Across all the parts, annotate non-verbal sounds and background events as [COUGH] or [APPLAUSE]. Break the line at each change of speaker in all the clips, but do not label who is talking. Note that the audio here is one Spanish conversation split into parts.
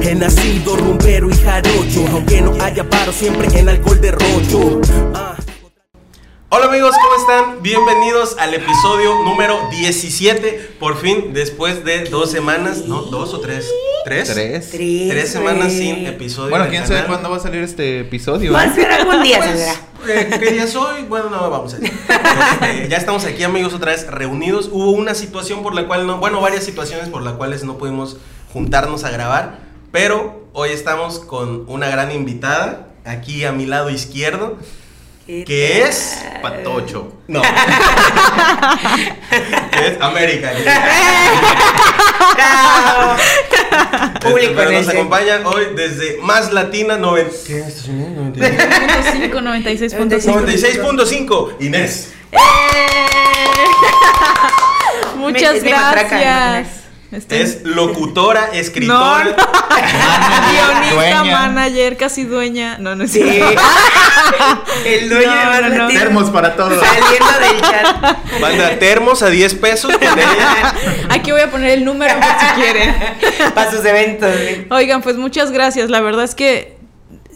He nacido rumbero y jarocho, aunque no haya paro, siempre en alcohol de rocho. Ah.
Hola amigos, ¿cómo están? Bienvenidos al episodio número 17. Por fin, después de dos semanas, ¿no? ¿Dos o tres? ¿Tres?
Tres.
Tres,
Tres semanas sin episodio.
Bueno, quién sabe
canal.
cuándo va a salir este episodio.
Va a ser algún día,
Pues,
señora.
eh, ¿Qué día soy? Bueno, no, vamos a decir. [LAUGHS] Este, ya estamos aquí, amigos, otra vez reunidos. Hubo una situación por la cual no, bueno, varias situaciones por las cuales no pudimos juntarnos a grabar, pero hoy estamos con una gran invitada aquí a mi lado izquierdo, que es
Patocho.
no. [LAUGHS] que es América. [LAUGHS]
Público
Pero nos
ese.
acompaña hoy desde Más Latina 90. ¿Qué estación es?
5, 96.5.
96.5. Inés. [LAUGHS]
Muchas
mi matraca,
gracias. Estoy-
Es locutora, escritora. [LAUGHS]
No, [LAUGHS] Guionista,
Dueña.
manager, casi dueña. No, no es
Sí.
cierto. [LAUGHS]
El dueño
No,
de
no,
Termos para todos.
Saliendo del chat.
Manda termos a 10 pesos con ella.
Aquí voy a poner el número por si quieren.
Para sus eventos.
Oigan, pues muchas gracias. La verdad es que,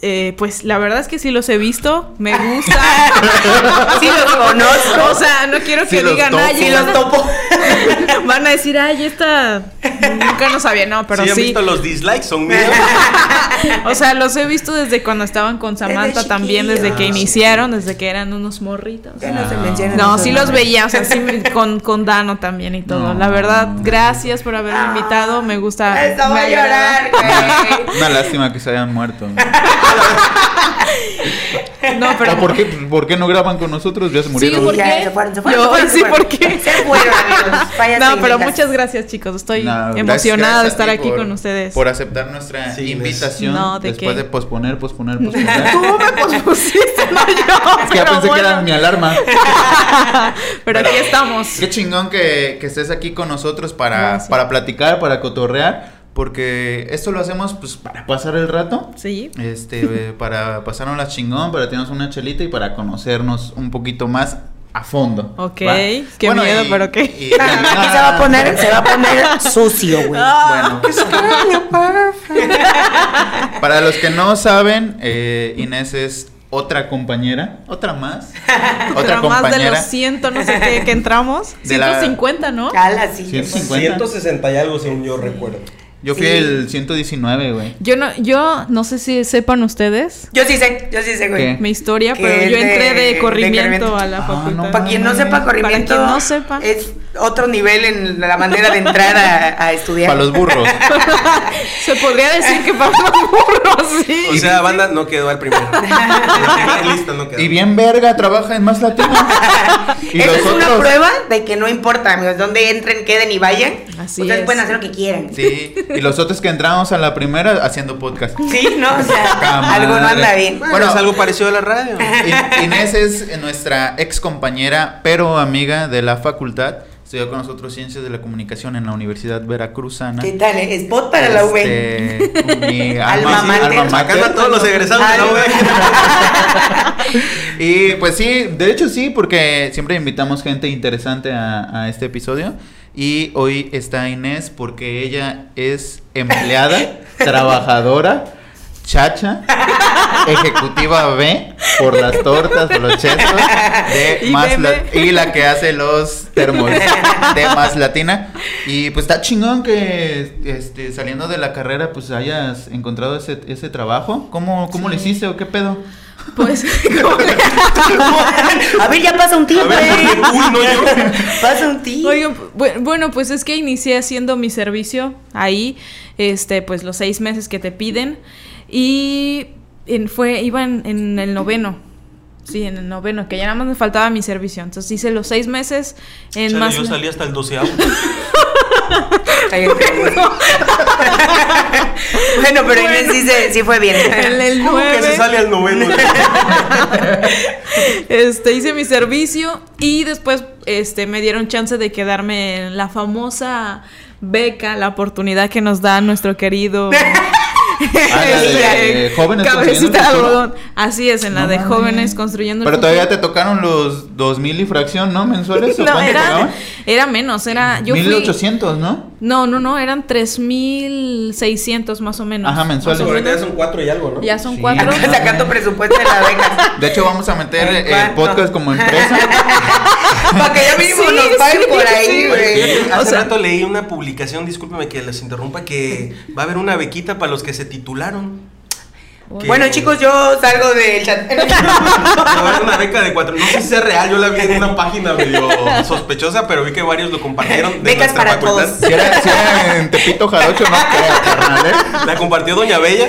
eh, pues la verdad es que sí los he visto. Me gusta. [LAUGHS]
Sí los conozco.
O sea, no quiero que
Sí
digan,
topo.
ay,
Sí
van
los
a-
topo. [LAUGHS]
Van a decir, ay, esta nunca no sabía, no, pero
si han
sí.
visto los dislikes, son míos. [LAUGHS]
O sea, los he visto desde cuando estaban con Samantha
Desde
también, desde que iniciaron, desde que eran unos morritos.
Ya no se
No, sí los veía, o sea, sí me- con, con Dano también y todo.
No.
La verdad, gracias por haberme invitado, me gusta.
Esto
me
va a llorar, güey.
Una lástima que se hayan muerto.
No, pero.
¿O por, qué, ¿Por qué no graban con nosotros? Ya se murieron.
¿por
Ya,
qué?
se fueron, se fueron,
Yo,
se fueron,
sí,
se fueron.
¿por qué? [LAUGHS]
Se fueron, amigos. [LAUGHS] Fallas
No, pero muchas gracias, chicos. Estoy
No,
emocionada de estar aquí
por-
con ustedes.
Por aceptar nuestra
Sí,
invitación.
No, ¿de
después
qué?
de posponer, posponer, posponer.
Tú me pospusiste, no yo. [LAUGHS]
Es que ya
pero
pensé que era
bueno.
mi alarma.
Pero aquí estamos.
Qué chingón que, que estés aquí con nosotros para, para platicar, para cotorrear. Porque esto lo hacemos pues para pasar el rato.
Sí.
Este, [LAUGHS] para pasarnos la chingón, para tenernos una chelita y para conocernos un poquito más a fondo.
Ok,
¿va?
qué miedo, pero qué.
y- [LAUGHS]
se va a poner, [LAUGHS] se va a poner sucio, güey.
Ah.
Bueno, para los que no saben, eh, Inés es otra compañera, otra más, otra
Pero más de
compañera.
los 100, no sé qué, que entramos.
De la-
150, ¿no?
Cala, sí.
150.
160 y algo, según yo recuerdo.
Yo fui
Sí.
el 119, güey.
Yo no, yo no sé si sepan ustedes
Yo sí sé, yo sí sé, güey.
¿Qué?
mi historia, pero yo entré
de-
de,
de
corrimiento a la
Ah,
facultad.
no
Para quien no sepa, corrimiento
Para quien no sepa.
es otro nivel en la manera de entrar a, a estudiar.
Para los burros. [LAUGHS]
Se podría decir que para los burros, sí.
O sea, banda no quedó al primero. En [LAUGHS] la primera lista no quedó.
y bien verga, trabaja en Más Latino. [LAUGHS] y
Eso
los
es una prueba de que no importa, amigos, donde entren, queden y vayan.
Así
Ustedes
es.
pueden hacer lo que quieran. Sí,
y los otros que entramos a la primera haciendo podcast.
¿no? O sea, algo no anda bien.
Bueno,
Bueno.
es algo parecido a la radio.
In- Inés es nuestra ex compañera, pero amiga de la facultad. Estudió con nosotros Ciencias de la Comunicación en la Universidad Veracruzana.
¿Qué tal? eh? Spot para la V.
Este, mi [LAUGHS]
Alma
alma,
mater.
alma
Acá
mater.
están todos los egresados de la UV. [LAUGHS]
Y pues sí, de hecho sí, porque siempre invitamos gente interesante a, a este episodio. Y hoy está Inés porque ella es empleada, [LAUGHS] trabajadora, chacha, ejecutiva B por las tortas, por los chetos de [LAUGHS]
Y
más. La- y la que hace los termos de más latina. Y pues está chingón que este, saliendo de la carrera pues hayas encontrado ese, ese trabajo. ¿Cómo, cómo lo hiciste o qué pedo?
Pues, [LAUGHS] [LAUGHS]
A ver, ya pasa un tiempo,
A ver,
eh.
uy, no yo. [LAUGHS]
Pasa un tiempo.
Oigan, bu- bueno, pues es que inicié haciendo mi servicio ahí, este, pues los seis meses que te piden. Y en- fue, iba en, en el noveno. Sí, en el noveno, que ya nada más me faltaba mi servicio. Entonces hice los seis meses en
Chale,
más.
yo salí hasta el doceavo.
Ay, [LAUGHS] bueno, pero Inés sí, sí fue bien.
En el
¿Cómo que se sale al noveno? [LAUGHS]
Este, hice mi servicio y después este, me dieron chance de quedarme en la famosa beca, la oportunidad que nos da nuestro querido [LAUGHS]
Ah, la de
Este,
Jóvenes Construyendo el
Cabecita de algodón. Así es, en la
No
de jóvenes construyendo el
Pero todavía te tocaron los 2000 y fracción, ¿no? Mensuales. ¿o
No, era, era menos, era. Yo fui-
1800, ¿no?
No, no, no, eran 3600 más o menos.
Ajá, mensuales.
Más o
Ahorita ya son cuatro y algo, ¿no?
Ya son
Sí.
cuatro.
Acá [LAUGHS]
Sacando presupuesto de la beca.
De hecho, vamos a meter
¿En
el podcast como empresa. [LAUGHS] [LAUGHS]
Para que ya mínimo
Sí,
nos paguen
sí,
por ahí, güey.
Hace
O sea-
rato leí una publicación, discúlpeme que les interrumpa, que va a haber una bequita para los que se titularon. Que-
Bueno, chicos, yo salgo del chat. [LAUGHS]
Va a haber una beca de cuatro. No sé si sea real, yo la vi en una página medio sospechosa, pero vi que varios lo compartieron. De
Becas para
facultad.
todos.
Si era, si era en Tepito Jarocho, no creo, carnal, ¿eh?
La compartió Doña Bella.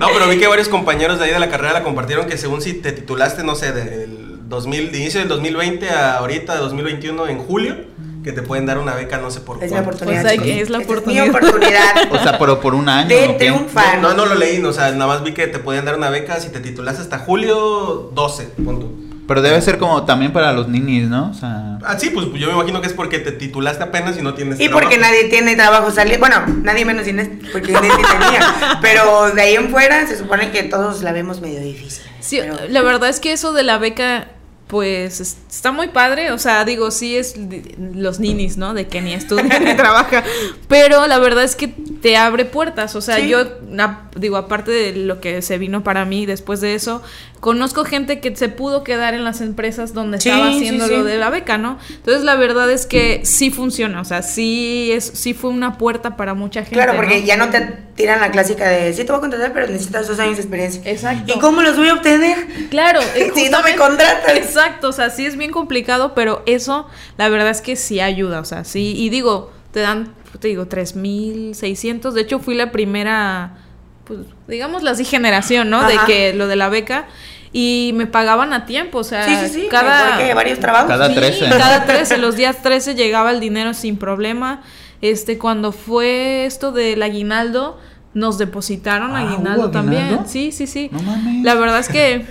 No, pero vi que varios compañeros de ahí de la carrera la compartieron que según si te titulaste, no sé, del 2000, de inicio del 2020 a ahorita de 2021 en julio, que te pueden dar una beca no sé por
Es
cuánto.
oportunidad.
Pues
chicos.
que- es la oportunidad.
mi oportunidad
O sea, pero por un año.
de
¿o
triunfar.
No, no lo leí, o sea, nada más vi que te podían dar una beca si te titulaste hasta julio 12, pon tú.
Pero debe ser como también para los ninis, ¿no? O sea.
Ah, sí, pues yo me imagino que es porque te titulaste apenas y no tienes
Y porque nadie tiene trabajo salir. Bueno, nadie menos Inés, porque Inés sí tenía. Pero de ahí en fuera se supone que todos la vemos medio difícil.
Sí,
Pero-
la verdad es que eso de la beca, pues es- está muy padre. O sea, digo, sí es los ninis, ¿no? De que ni estudia [LAUGHS] ni trabaja. Pero la verdad es que te abre puertas. O sea,
Sí.
yo digo, aparte de lo que se vino para mí después de eso, conozco gente que se pudo quedar en las empresas donde
Sí,
estaba haciendo
sí.
lo de la beca, ¿no? Entonces la verdad es que sí funciona. O sea, sí es, sí fue una puerta para mucha gente.
Claro, porque
¿no?
ya no te tiran la clásica de sí te voy a contratar, pero necesitas dos años de experiencia.
Exacto.
¿Y cómo los voy a obtener?
Claro, [LAUGHS]
Si no me contratan.
Exacto, o sea, sí es bien complicado, pero eso, la verdad es que sí ayuda, o sea, sí, y digo, te dan, te digo, 3.600, de hecho fui la primera, pues, digamos, así generación, ¿no? De que lo de la beca, y me pagaban a tiempo, o sea,
Sí, sí, sí.
cada...
Varios trabajos.
Cada
Sí,
13.
cada 13, los días 13 llegaba el dinero sin problema. Este, cuando fue esto del aguinaldo, nos depositaron
Ah,
aguinaldo
¿hubo
también.
aguinaldo?
Sí, sí, sí.
No mames.
La verdad es que. [LAUGHS] eh,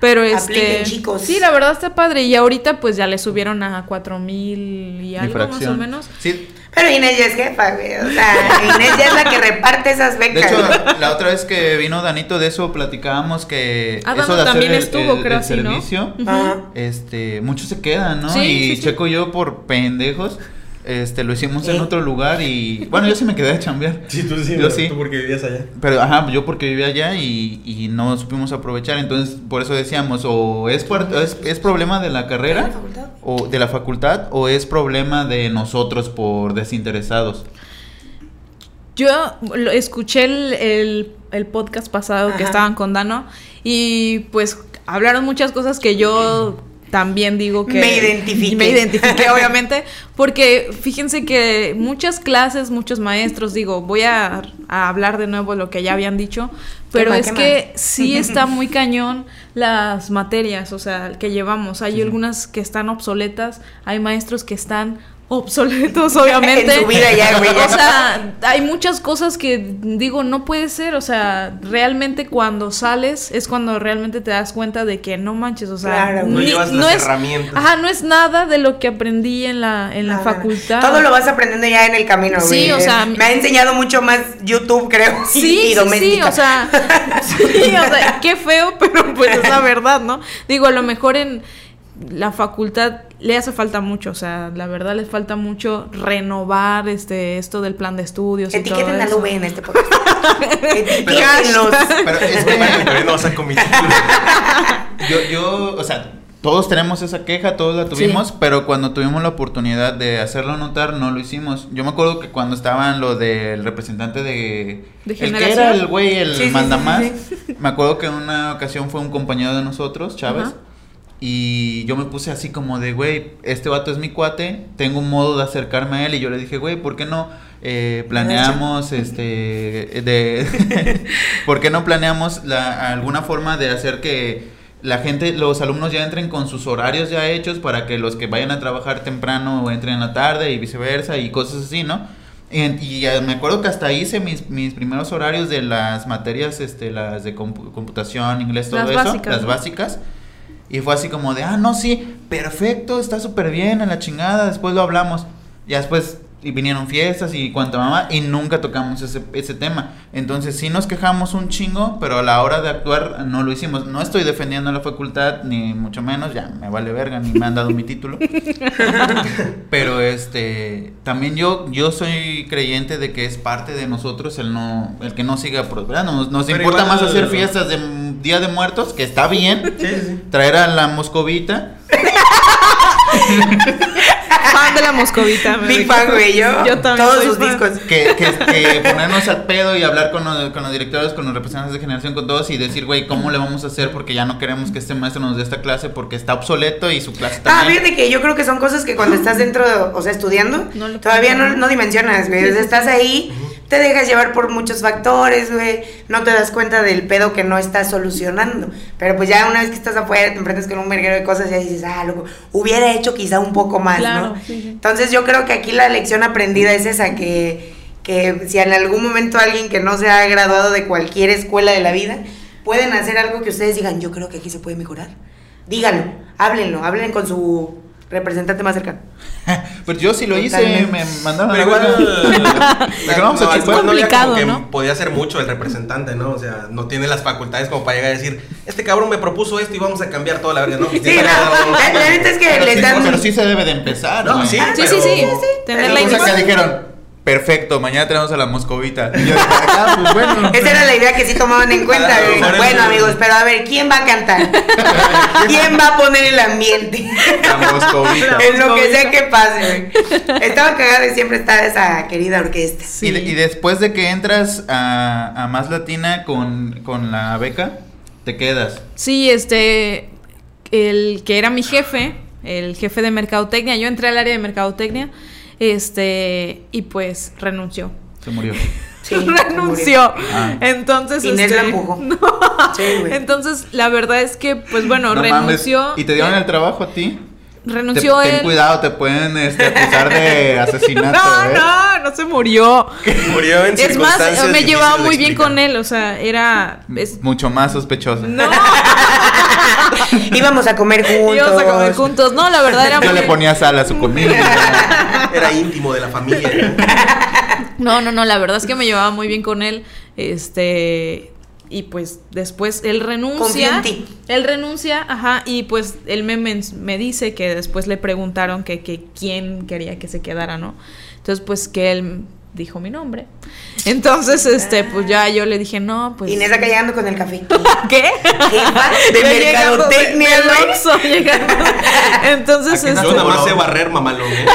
Pero este.
Apliquen, chicos.
Sí, la verdad está padre. Y ahorita, pues ya le subieron a cuatro mil y algo más o menos.
Sí.
Pero Inés ya es jefa, güey. O sea, Inés ya es la que reparte esas
De
becas.
hecho, la otra vez que vino Danito de eso platicábamos que
Ah,
eso de hacer
también
el,
estuvo,
el-
creo,
el
así, ¿no?
servicio, este, muchos se quedan, ¿no?
Sí,
y
sí, sí.
Checo y yo por pendejos, este, lo hicimos en
Sí.
otro lugar y bueno, yo sí me quedé a chambear. [LAUGHS]
Sí, tú sí,
Yo
pero
sí.
tú porque vivías allá.
Pero, ajá, yo porque vivía allá y, y no supimos aprovechar, entonces por eso decíamos, o es, es, es problema de la
¿De
carrera,
la facultad?
o de la facultad, o es problema de nosotros por desinteresados.
Yo lo- escuché el, el- el podcast pasado que estaban con Dano. Y pues hablaron muchas cosas que yo también digo que
Me identifiqué.
me identifiqué obviamente porque fíjense que muchas clases muchos maestros digo voy a, a hablar de nuevo lo que ya habían dicho pero
Quema,
es
quema.
que sí está muy cañón las materias o sea que llevamos hay algunas que están obsoletas hay maestros que están obsoletos [LAUGHS] obviamente
En su vida ya, güey,
o sea hay muchas cosas que digo no puede ser o sea realmente cuando sales es cuando realmente te das cuenta de que no manches o sea
Claro,
No llevas las
es
herramientas.
ajá no es nada de lo que aprendí en la en la facultad
Todo lo vas aprendiendo ya en el camino,
Sí,
güey.
o sea,
Me ha enseñado mucho más YouTube, creo.
Sí,
y
sí,
doméstica.
sí, o sea, [LAUGHS] sí, o sea, qué feo, [LAUGHS] pero pues es la verdad, ¿no? Digo, a lo mejor en la facultad le hace falta mucho, o sea, la verdad le falta mucho renovar este esto del plan de estudios y todo
Etiqueten a. Lube en este podcast. [LAUGHS] Etiquétenlos.
Pero es que
todavía no saco mi título.
yo, yo, o sea, todos tenemos esa queja, todos la tuvimos,
Sí.
pero cuando tuvimos la oportunidad de hacerlo notar, no lo hicimos. Yo me acuerdo que cuando estaban lo del representante de...
De
el que era el güey, el
Sí, sí,
mandamás.
sí,
Me acuerdo que en una ocasión fue un compañero de nosotros, Chávez. Y yo me puse así como de, güey, este vato es mi cuate, tengo un modo de acercarme a él. Y yo le dije, güey, ¿por qué no eh, planeamos, este, de, [LAUGHS] ¿por qué no planeamos la, alguna forma de hacer que la gente, los alumnos ya entren con sus horarios ya hechos para que los que vayan a trabajar temprano entren en la tarde y viceversa y cosas así, ¿no? Y, me acuerdo que hasta hice mis, mis primeros horarios de las materias, este, las de compu- computación, inglés, todo
Las
eso,
básicas,
las
¿no?
básicas. Y fue así como de, ah, no, sí, perfecto, está súper bien, en la chingada, después lo hablamos. Ya después y vinieron fiestas y cuanta mamá y nunca tocamos ese, ese tema. Entonces sí nos quejamos un chingo, pero a la hora de actuar no lo hicimos. No estoy defendiendo la facultad, ni mucho menos, ya me vale verga, ni me han dado mi título. [LAUGHS] pero este, también yo, yo soy creyente de que es parte de nosotros el no, el que no siga prosperando. Nos, nos importa más hacer fiestas de Día de Muertos, que está bien,
sí, sí.
traer a la moscovita. [LAUGHS]
Fan de la moscovita. me
Big
dijo.
fan, güey. Yo,
Yo también
todos sus
fan.
discos.
que, que, que ponernos al pedo y hablar con los, con los directores, con los representantes de generación, con todos y decir, güey, ¿cómo le vamos a hacer? Porque ya no queremos que este maestro nos dé esta clase porque está obsoleto y su clase
Ah,
también.
fíjate que yo creo que son cosas que cuando estás dentro, o sea, estudiando,
No
todavía no, dimensionas, güey. O sea, estás ahí, te dejas llevar por muchos factores, güey. No te das cuenta del pedo que no estás solucionando. Pero pues ya una vez que estás afuera, te enfrentas con un verguero de cosas y ya dices, ah, loco, hubiera hecho quizá un poco más,
Claro,
¿no?
sí, sí.
Entonces yo creo que aquí la lección aprendida es esa, que, que si en algún momento alguien que no se ha graduado de cualquier escuela de la vida, pueden hacer algo que ustedes digan, yo creo que aquí se puede mejorar. Díganlo, háblenlo, hablen con su representante más cercano. [LAUGHS]
Pues yo sí lo hice,
Totalmente.
me mandaron
Pero
a la
igual.
a [LAUGHS]
no, había como
complicado,
que
¿no?
Podía hacer mucho el representante, ¿no? O sea, no tiene las facultades como para llegar a decir, este cabrón me propuso esto y vamos a cambiar toda la verga, ¿no?
Sí, [LAUGHS] no, la, la neta es que
Pero
les
sí,
dan...
pero sí se debe de empezar.
No,
güey.
sí,
Sí, sí, sí. Tener la
O sea, que
iniciativa.
dijeron, perfecto, mañana tenemos a la moscovita. Y yo, [LAUGHS] ah, pues bueno.
Esa era la idea que sí tomaban en cuenta.
Claro.
Bueno, amigos, pero a ver, [LAUGHS] ¿quién va a cantar? ¿Quién va a poner el ambiente?
La moscovita. [LAUGHS]
en lo que sea que pase, güey. Estaba cagada y siempre está esa querida orquesta.
Y, de- y después de que entras a, a Más Latina con, con la beca, te quedas.
Sí, este, el que era mi jefe, el jefe de mercadotecnia, yo entré al área de mercadotecnia, este, y pues renunció.
Se murió. [LAUGHS]
Sí, [LAUGHS]
renunció.
Ah.
Entonces,
Inés
este,
la empujó. [LAUGHS]
no.
Sí.
Entonces, la verdad es que, pues bueno,
No mames,
renunció.
¿Y te dieron el trabajo a ti? Te-
Renunció
ten
él.
cuidado, te pueden este, acusar de [LAUGHS] asesinato.
No,
¿eh?
no, no se murió.
Murió en
Es más, me llevaba muy bien con él, o sea, era... es-
Mucho más sospechoso.
no, [LAUGHS]
Íbamos a comer juntos.
íbamos a comer juntos. No, la verdad era
Yo
muy...
le ponía sal a su comida. [LAUGHS]
Era íntimo de la familia. ¿no?
No, no, no, la verdad es que me llevaba muy bien con él. Este. Y pues después él renuncia.
en ti.
Él renuncia, ajá. Y pues él me, me dice que después le preguntaron que, que quién quería que se quedara, ¿no? Entonces, pues que él dijo mi nombre. Entonces, este, pues ya yo le dije, no, pues.
Inés acá llegando con el café. [LAUGHS]
¿Qué?
Jefa [LAUGHS] de
Yo llegando de-
mercadotecnia,
llegando. [LAUGHS] Entonces,
¿A qué no
Yo
este,
nada más sé barrer, mamalón. ¿eh?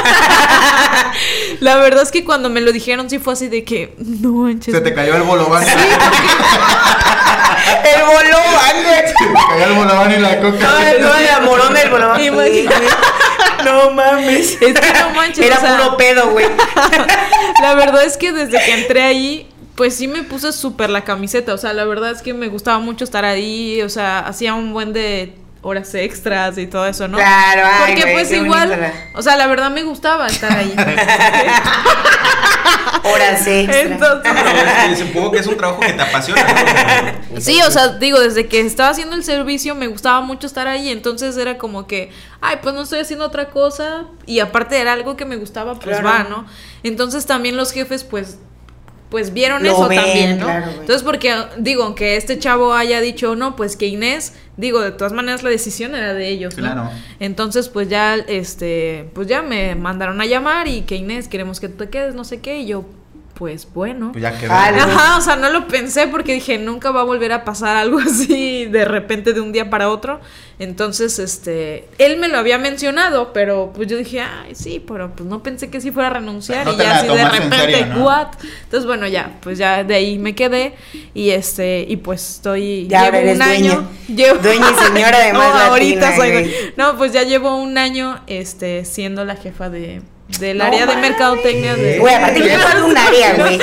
la verdad es que cuando me lo dijeron sí fue así de que, no manches.
Se te cayó el bolobán.
El
te cayó el bolobán y la coca.
Ay, no, el amorón del bolón.
Imagínate.
No mames.
Es que no manches,
Era
o sea-
puro pedo, güey. [LAUGHS]
La verdad es que desde que entré ahí, pues sí me puse súper la camiseta. O sea, la verdad es que me gustaba mucho estar ahí. O sea, hacía un buen de horas extras y todo eso, ¿no?
Claro, ay,
Porque
güey,
pues
qué
igual,
bonita
o sea, la verdad me gustaba estar ahí. [LAUGHS] [LAUGHS]
Horas extra.
Entonces,
Pero supongo que es un trabajo que te apasiona. ¿no? [LAUGHS]
Sí, o sea, digo, desde que estaba haciendo el servicio me gustaba mucho estar ahí, entonces era como que, ay, pues no estoy haciendo otra cosa y aparte era algo que me gustaba, pues
Claro.
va, ¿no? Entonces también los jefes, pues, pues vieron
Lo
eso
ven,
también, ¿no?
claro,
entonces porque, digo, aunque este chavo haya dicho, no, pues que Inés, digo, de todas maneras la decisión era de ellos, ¿no?
Claro.
Entonces, pues ya, este, pues ya me mandaron a llamar y que Inés, queremos que tú te quedes, no sé qué, y yo, pues bueno.
Pues ya quedó.
Jale.
Ajá, o sea, no lo pensé porque dije, nunca va a volver a pasar algo [LAUGHS] así de repente de un día para otro. Entonces, este, él me lo había mencionado, pero pues yo dije, ay, sí, pero pues no pensé que sí fuera a renunciar
No
y ya así de repente,
serio, ¿no?
what? Entonces, bueno, ya, pues ya de ahí me quedé y este, y pues estoy,
Ya
llevo
eres
un año.
dueña.
Llevo,
Dueña y señora de [LAUGHS]
no,
Más
ahorita soy, no, pues ya llevo un año, este, siendo la jefa de, del
No
área de mercadotecnia de...
Güey, aparte jefa [LAUGHS] de un área, güey.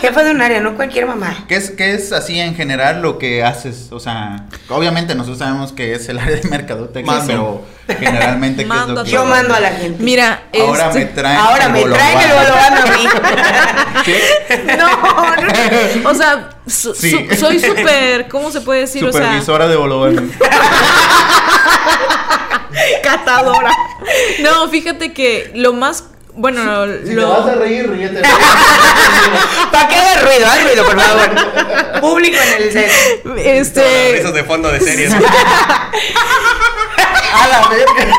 Jefa de un área, no cualquier mamá.
¿Qué es, ¿Qué es así en general lo que haces? O sea, obviamente nosotros sabemos que es el área de mercadotecnia, pero generalmente ¿qué es lo
Mando
que
Yo mando a la gente.
Mira,
Ahora
este-
me traen
Ahora
el
me traen el
bolobán.
bolobán a mí. [LAUGHS]
¿Qué?
No, no, o sea, su-
Sí.
su- soy súper, ¿cómo se puede decir? O sea,
Supervisora de bolobán. [LAUGHS] [LAUGHS]
catadora. No, fíjate que lo más bueno,
Si
lo...
te vas a reír, ríete. [LAUGHS]
¿Para qué hagas ruido? Haz ruido, por favor. Público en el set.
Este...
Esos de fondo de series.
a la verga.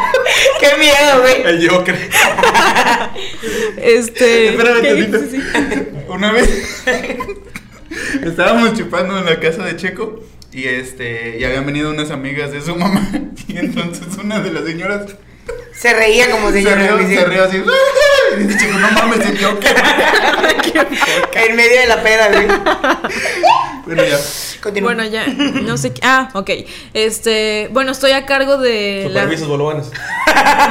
Qué miedo, güey.
El Joker.
Este...
Espérame. Una vez [LAUGHS] estábamos chupando en la casa de Checo y este y habían venido unas amigas de su [LAUGHS] mamá y entonces una de las señoras
Se reía como
se
señora.
rió,
Luis.
se rió así y dice no mames el [LAUGHS] Joker
En medio de la peda, güey.
bueno ya
Continúa.
Bueno, ya, no sé qué. Ah, ok. Este, bueno, estoy a cargo de la,
Supervisos bolubanos.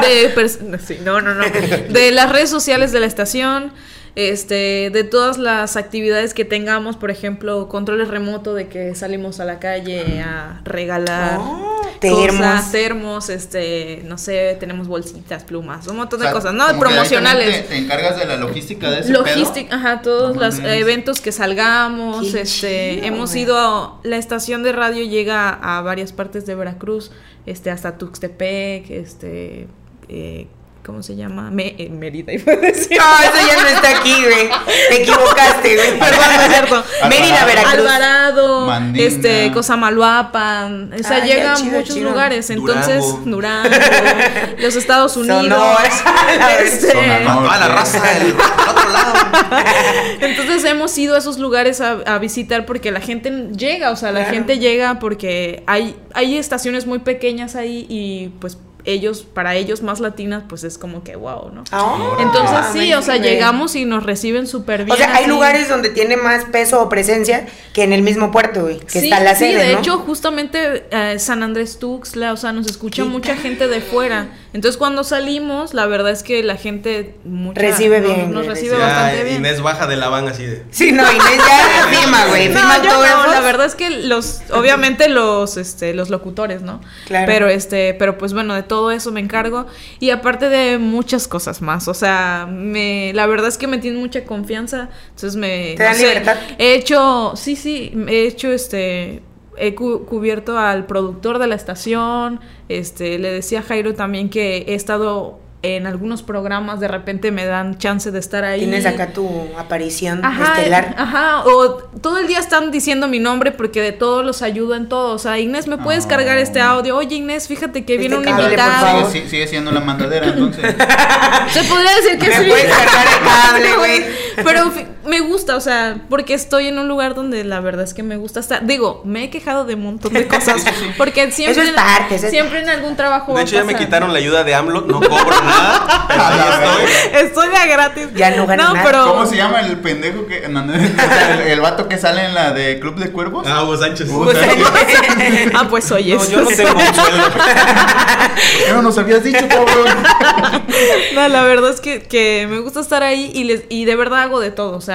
de pers- [LAUGHS] sí, no, no, no. De las redes sociales de la estación, este, de todas las actividades que tengamos, por ejemplo, controles remoto de que salimos a la calle a regalar
Oh, termos.
cosas, termos, este, no sé, tenemos bolsitas, plumas, un montón
O sea,
de cosas, ¿no? Promocionales.
Te, te encargas de la logística de ese
Logística, ajá, todos los eventos que salgamos,
Qué
este,
chido,
hemos ido a, la estación de radio llega a varias partes de Veracruz, este, hasta Tuxtepec, este, eh, ¿cómo se llama? Me, eh, Mérida, iba a decir.
No, eso ya no está aquí, güey. Te equivocaste, güey. [LAUGHS]
Perdón, no es cierto.
Mérida, Veracruz.
Alvarado,
Mandinga.
este, Cosamaloapan, o sea,
Ah, ya,
llegan
chido,
muchos
chido.
lugares, entonces
Durango.
Durango, los Estados Unidos, [LAUGHS]
Sonora.
este,
Sonora.
La raza del otro lado.
Entonces hemos ido a esos lugares a, a visitar porque la gente llega, o sea, la
Claro.
gente llega porque hay, hay estaciones muy pequeñas ahí y pues ellos, para ellos más latinas, pues es como que wow, ¿no?
Ah,
Entonces sí, o sea, llegamos y nos reciben súper bien.
O sea, hay
así.
lugares donde tiene más peso o presencia que en el mismo puerto, güey. Que
sí,
está la
sí,
sede,
de
¿no?
hecho, justamente eh, San Andrés Tuxtla, o sea, nos escucha
¿Qué
mucha gente de fuera. Entonces, cuando salimos, la verdad es que la gente mucha-
Recibe bien,
nos recibe
Ya,
bastante bien.
Inés baja de la van así de.
Sí, no, Inés ya [LAUGHS] firma, güey.
No,
Firma
yo no, la verdad es que los, obviamente los, este, los locutores, ¿no?
Claro.
Pero este, pero pues bueno, de todo eso me encargo y aparte de muchas cosas más, o sea, me, la verdad es que me tienen mucha confianza, entonces me,
¿Te dan libertad?
he hecho, sí, sí, he hecho este, he cu- cubierto al productor de la estación, este, le decía a Jairo también que he estado en algunos programas, de repente me dan chance de estar ahí.
Tienes acá tu aparición
Ajá,
estelar.
ajá, o todo el día están diciendo mi nombre porque de todos los ayudo en todo. O sea, Inés, ¿me puedes
Ah.
cargar este audio? Oye, Inés, fíjate que viene un
cable, por
invitado.
favor.
sigue, sigue siendo la mandadera entonces [LAUGHS]
Se podría decir que
Me
sí.
puedes cargar el cable, güey. [LAUGHS]
Pero me gusta, o sea, porque estoy en un lugar donde la verdad es que me gusta estar. Digo, me he quejado de un montón de [LAUGHS] cosas. Porque siempre,
Eso es parte, es-
siempre en algún trabajo.
De hecho, ya me quitaron la ayuda de AMLO. No cobro nada. Pero ahí [LAUGHS] estoy.
Estoy de a gratis.
Ya no nada.
pero.
¿Cómo se llama el pendejo que no, no, [LAUGHS] el, el vato que sale en la de Club de Cuervos?
Ah, Hugo Sánchez.
Hugo
Pues,
Sánchez.
ah, pues oye.
No, yo no tengo un sueldo.
¿Por qué no nos habías dicho, cabrón?
No, la verdad es que, que me gusta estar ahí y, les, y de verdad hago de todo. O sea,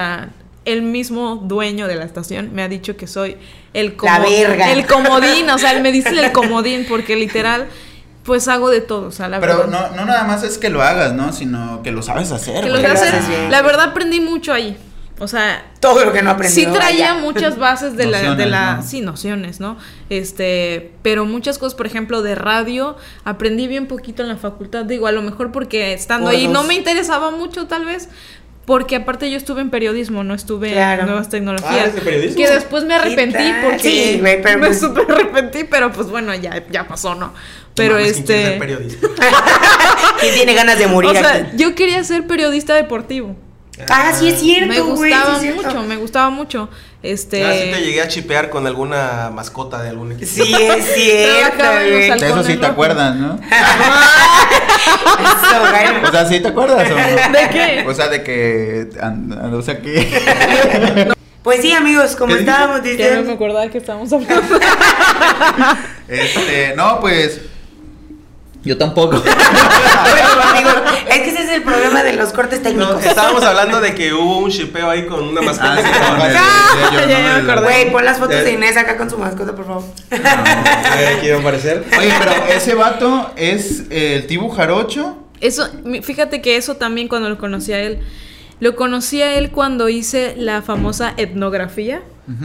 el mismo dueño de la estación me ha dicho que soy el,
La verga.
el comodín. O sea, él me dice el comodín porque literal, pues hago de todo. O sea, la
Pero
verdad.
no, no nada más es que lo hagas, ¿no? Sino que lo sabes hacer.
que lo sé hacer.
haces bien.
La verdad aprendí mucho ahí. O sea,
Todo lo que no aprendí.
sí traía muchas bases de la, de la,
¿no?
sí, nociones, ¿no? Este, pero muchas cosas, por ejemplo, de radio, aprendí bien poquito en la facultad, digo, a lo mejor porque estando
Por
ahí no me interesaba mucho, tal vez, porque aparte yo estuve en periodismo, no estuve
Claro.
en nuevas tecnologías.
Ah, ¿eres de periodismo?
Que después me arrepentí porque
Sí, güey, pero
me
pues-
súper arrepentí, pero pues bueno, ya, ya pasó, ¿no? Pero
Mames, ¿quién
este,
periodista? [LAUGHS] [LAUGHS]
¿Quién tiene ganas de morir
o sea,
aquí?
yo quería ser periodista deportivo.
Ah, sí es cierto,
me
güey.
gustaba
sí es cierto.
mucho, me gustaba mucho. Este,
Ah, sí te llegué a chipear con alguna mascota de algún equipo.
Sí es [LAUGHS] cierto, güey.
De eso sí te acuerdas, ¿no? [LAUGHS]
Eso, güey.
O sea, ¿sí te acuerdas o no? [LAUGHS]
¿De qué?
O sea, de que... O sea, que...
Pues sí, amigos, como
¿Qué
estábamos
Ya no me
diciendo.
acordaba que estábamos hablando.
Este... No, pues... Yo tampoco. [LAUGHS]
Bueno, [LAUGHS] amigos, es que ese es el problema de los cortes
No,
técnicos.
estábamos hablando de que hubo un shipeo ahí con una mascota.
Ah,
que
ellos, [LAUGHS]
ya
¿no?
me.
Güey, pon las fotos
Ya.
de Inés acá con su mascota, por favor.
Ver, quiero aparecer.
Oye, pero ese vato es el Tibu Jarocho.
Eso, fíjate que eso también cuando lo conocí a él, lo conocí a él cuando hice la famosa etnografía.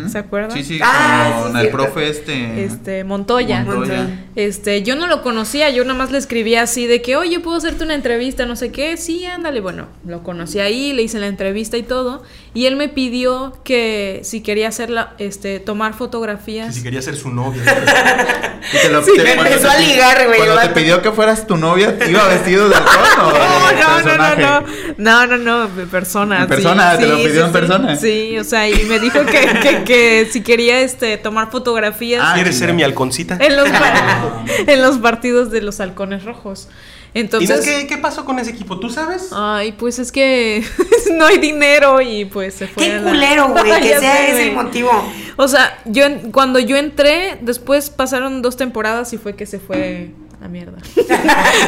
¿Se acuerdan?
Sí, sí,
Ah,
con
sí,
el
cierto.
profe este.
Este, Montoya.
Montoya.
Este, yo no lo conocía, yo nada más le escribía así de que, oye, puedo hacerte una entrevista, no sé qué, sí, ándale, bueno, lo conocí ahí, le hice la entrevista y todo, y él me pidió que si quería hacerla, este, tomar
Que
fotografías.
si quería ser su novia. [LAUGHS]
Y te lo-
Sí,
te-
me
cuando
empezó
te
a ligar, güey,
Cuando te pidió que fueras tu novia, ¿iba vestido de [LAUGHS] halcón o de
No, no, no, no, no, no, no, de persona.
Persona, te lo pidió en persona.
Sí, o sea, y me dijo que, que, que si quería este, tomar fotografías
Ah,
¿Quieres ser
chingada.
mi halconcita?
en, los, [LAUGHS] en los partidos de los halcones rojos. Entonces,
¿qué, ¿qué pasó con ese equipo? ¿Tú sabes?
Ay, pues es que [LAUGHS] no hay dinero y pues se fue.
Qué
la-
culero, güey, [LAUGHS] que
Ya
sea
sé,
ese el motivo.
O sea, yo cuando yo entré, después pasaron dos temporadas y fue que se fue [LAUGHS] a mierda.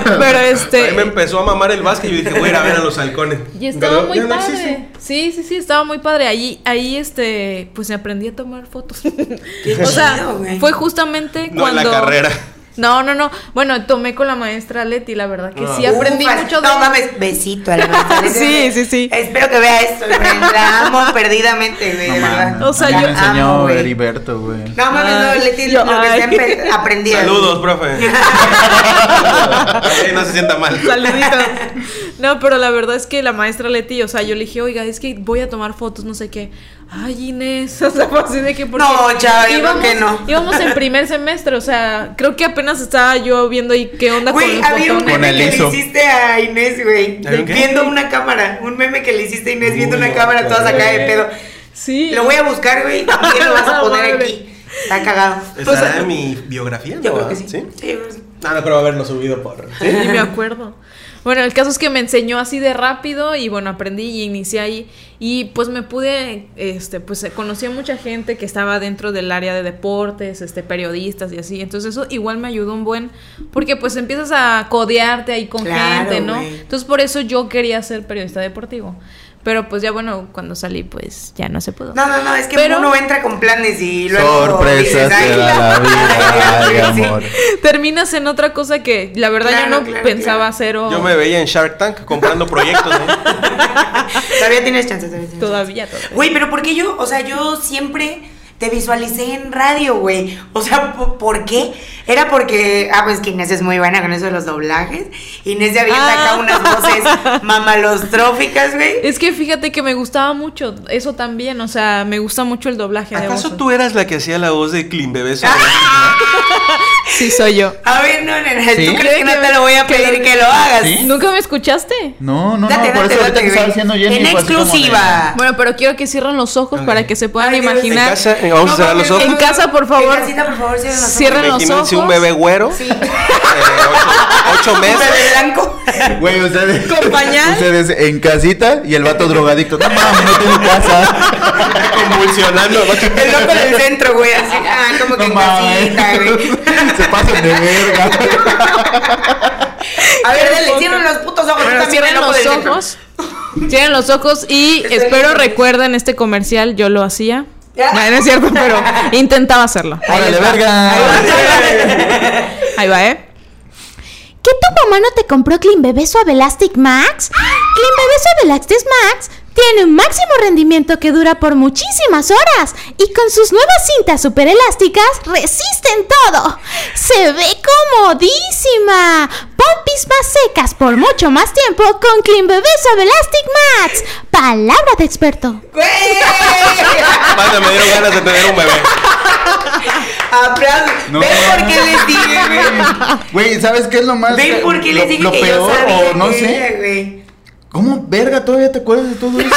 Pero este.
Ahí me empezó a mamar el básquet y yo dije, voy a ir a ver a los halcones.
Y estaba
Pero
muy
no
padre. sí, sí, sí, estaba muy padre. Ahí, ahí, este, pues aprendí a tomar fotos.
Qué
o sea, fue justamente
No en
cuando.
la carrera.
No, no, no. Bueno, tomé con la maestra Leti, la verdad que
Ah.
sí aprendí
Ufas,
mucho de.
No mames, besito a la maestra.
Sí, sí, sí.
Espero que vea esto, güey. La amo perdidamente, güey,
No
verdad.
O sea, yo-
me enseñó
Amo, güey.
Heriberto, güey.
No mames, no, Leti,
yo-
lo que
ay.
empe- aprendido.
Saludos, profe. [LAUGHS] Ay, no se sienta mal.
Saluditos. [LAUGHS] No, pero la verdad es que la maestra Leti, o sea, yo le dije, oiga, es que voy a tomar fotos, no sé qué. Ay, Inés, [LAUGHS] o sea, así de que porque
No, chava, yo creo que no.
Íbamos en primer semestre, o sea, creo que apenas estaba yo viendo ahí qué onda
Güey,
con los
había un.
Con
meme
el
que le hiciste a Inés, güey. Viendo una cámara. Un meme que le hiciste a Inés viendo una
no,
cámara toda sacada de pedo.
Sí.
Lo voy a buscar, güey. y También lo vas a [LAUGHS] poner
Madre.
aquí. Está cagado.
¿Estará en mi biografía?
Yo
¿no?
creo que sí.
¿Sí?
Sí, sí.
Ah, no creo haberlo subido por. ¿sí?
Ni me acuerdo. Bueno, el caso es que me enseñó así de rápido y bueno, aprendí y inicié ahí. Y pues me pude, este, pues conocí a mucha gente que estaba dentro del área de deportes, este, periodistas y así, entonces eso igual me ayudó un buen, porque pues empiezas a codearte ahí con
Claro,
gente, ¿no? Entonces por eso yo quería ser periodista deportivo, pero pues ya bueno, cuando salí pues ya no se pudo.
No, no, no, es que
Pero-
uno entra con planes y luego.
Sorpresas
dices, "Ay,
te da la vida, [LAUGHS] ay,
Sí.
amor.
Terminas en otra cosa que la verdad
Claro,
yo no
claro,
pensaba
claro.
hacer o
Yo me veía en Shark Tank comprando proyectos, ¿no? [LAUGHS]
Todavía tienes chance, todavía tienes chance.
todavía, todavía.
Güey, pero ¿por qué yo? O sea, yo siempre te visualicé en radio, güey. O sea, ¿po- ¿por qué? Era porque, ah, pues que Inés es muy buena con eso de los doblajes. Inés ya avienta
Ah.
acá unas voces [LAUGHS] mamalostróficas, güey.
Es que fíjate que me gustaba mucho eso también, o sea, me gusta mucho el doblaje de
¿Acaso
voces.
tú eras la que hacía la voz de Clean Bebé? [LAUGHS]
Sí, soy yo.
A ver, no, nena,
¿Sí?
¿tú crees que no te lo voy a pedir que lo hagas?
¿Sí?
¿Nunca me escuchaste?
No, no,
Date,
no, por
date,
eso ahorita que estaba diciendo Jenny
En
así como de-
exclusiva.
Bueno, pero quiero que cierren los ojos
Ok.
para que se puedan
Ay, Dios, en
imaginar.
casa, eh, vamos a cerrar los ojos.
En casa, por favor.
En casita, por favor, cierren los ojos.
Cierren los ojos.
un bebé güero.
Sí.
eh, ocho, ocho
Un
meses.
bebé blanco.
Güey, ustedes,
Con pañal.
ustedes en casita y el vato drogadicto. No mames, no tiene casa. [LAUGHS]
Convulsionando.
El loco del centro, güey, así, ah, como que
No
en
mames.
casita, güey.
Se pasan de verga.
A ver, dale, cierren los putos ojos.
Bueno,
también,
cierren los ojos. [LAUGHS] Cierren los ojos y
Estoy
espero
listo.
recuerden este comercial, yo lo hacía.
Ya.
No, no es cierto, pero [LAUGHS] intentaba hacerlo.
Órale, verga.
Ahí va, [LAUGHS] ¿eh?
¿Que tu mamá no te compró Clean Bebé Suave Elastic Max? Clean Bebé Suave Elastic Max tiene un máximo rendimiento que dura por muchísimas horas y con sus nuevas cintas super elásticas resisten todo. Se ve comodísima. Pompis más secas por mucho más tiempo con Clean Bebé Suave Elastic Max. Palabra de experto.
Güey.
Manda, me dieron ganas de tener un bebé.
Aplausos.
No
¿Ven por qué les dije, güey?
Güey, ¿sabes qué es lo más?
¿Ven por qué
lo,
les dije
lo
que
peor,
yo sabía
o no
que
sé.
güey?
¿Cómo verga todavía te acuerdas de todo eso? [LAUGHS]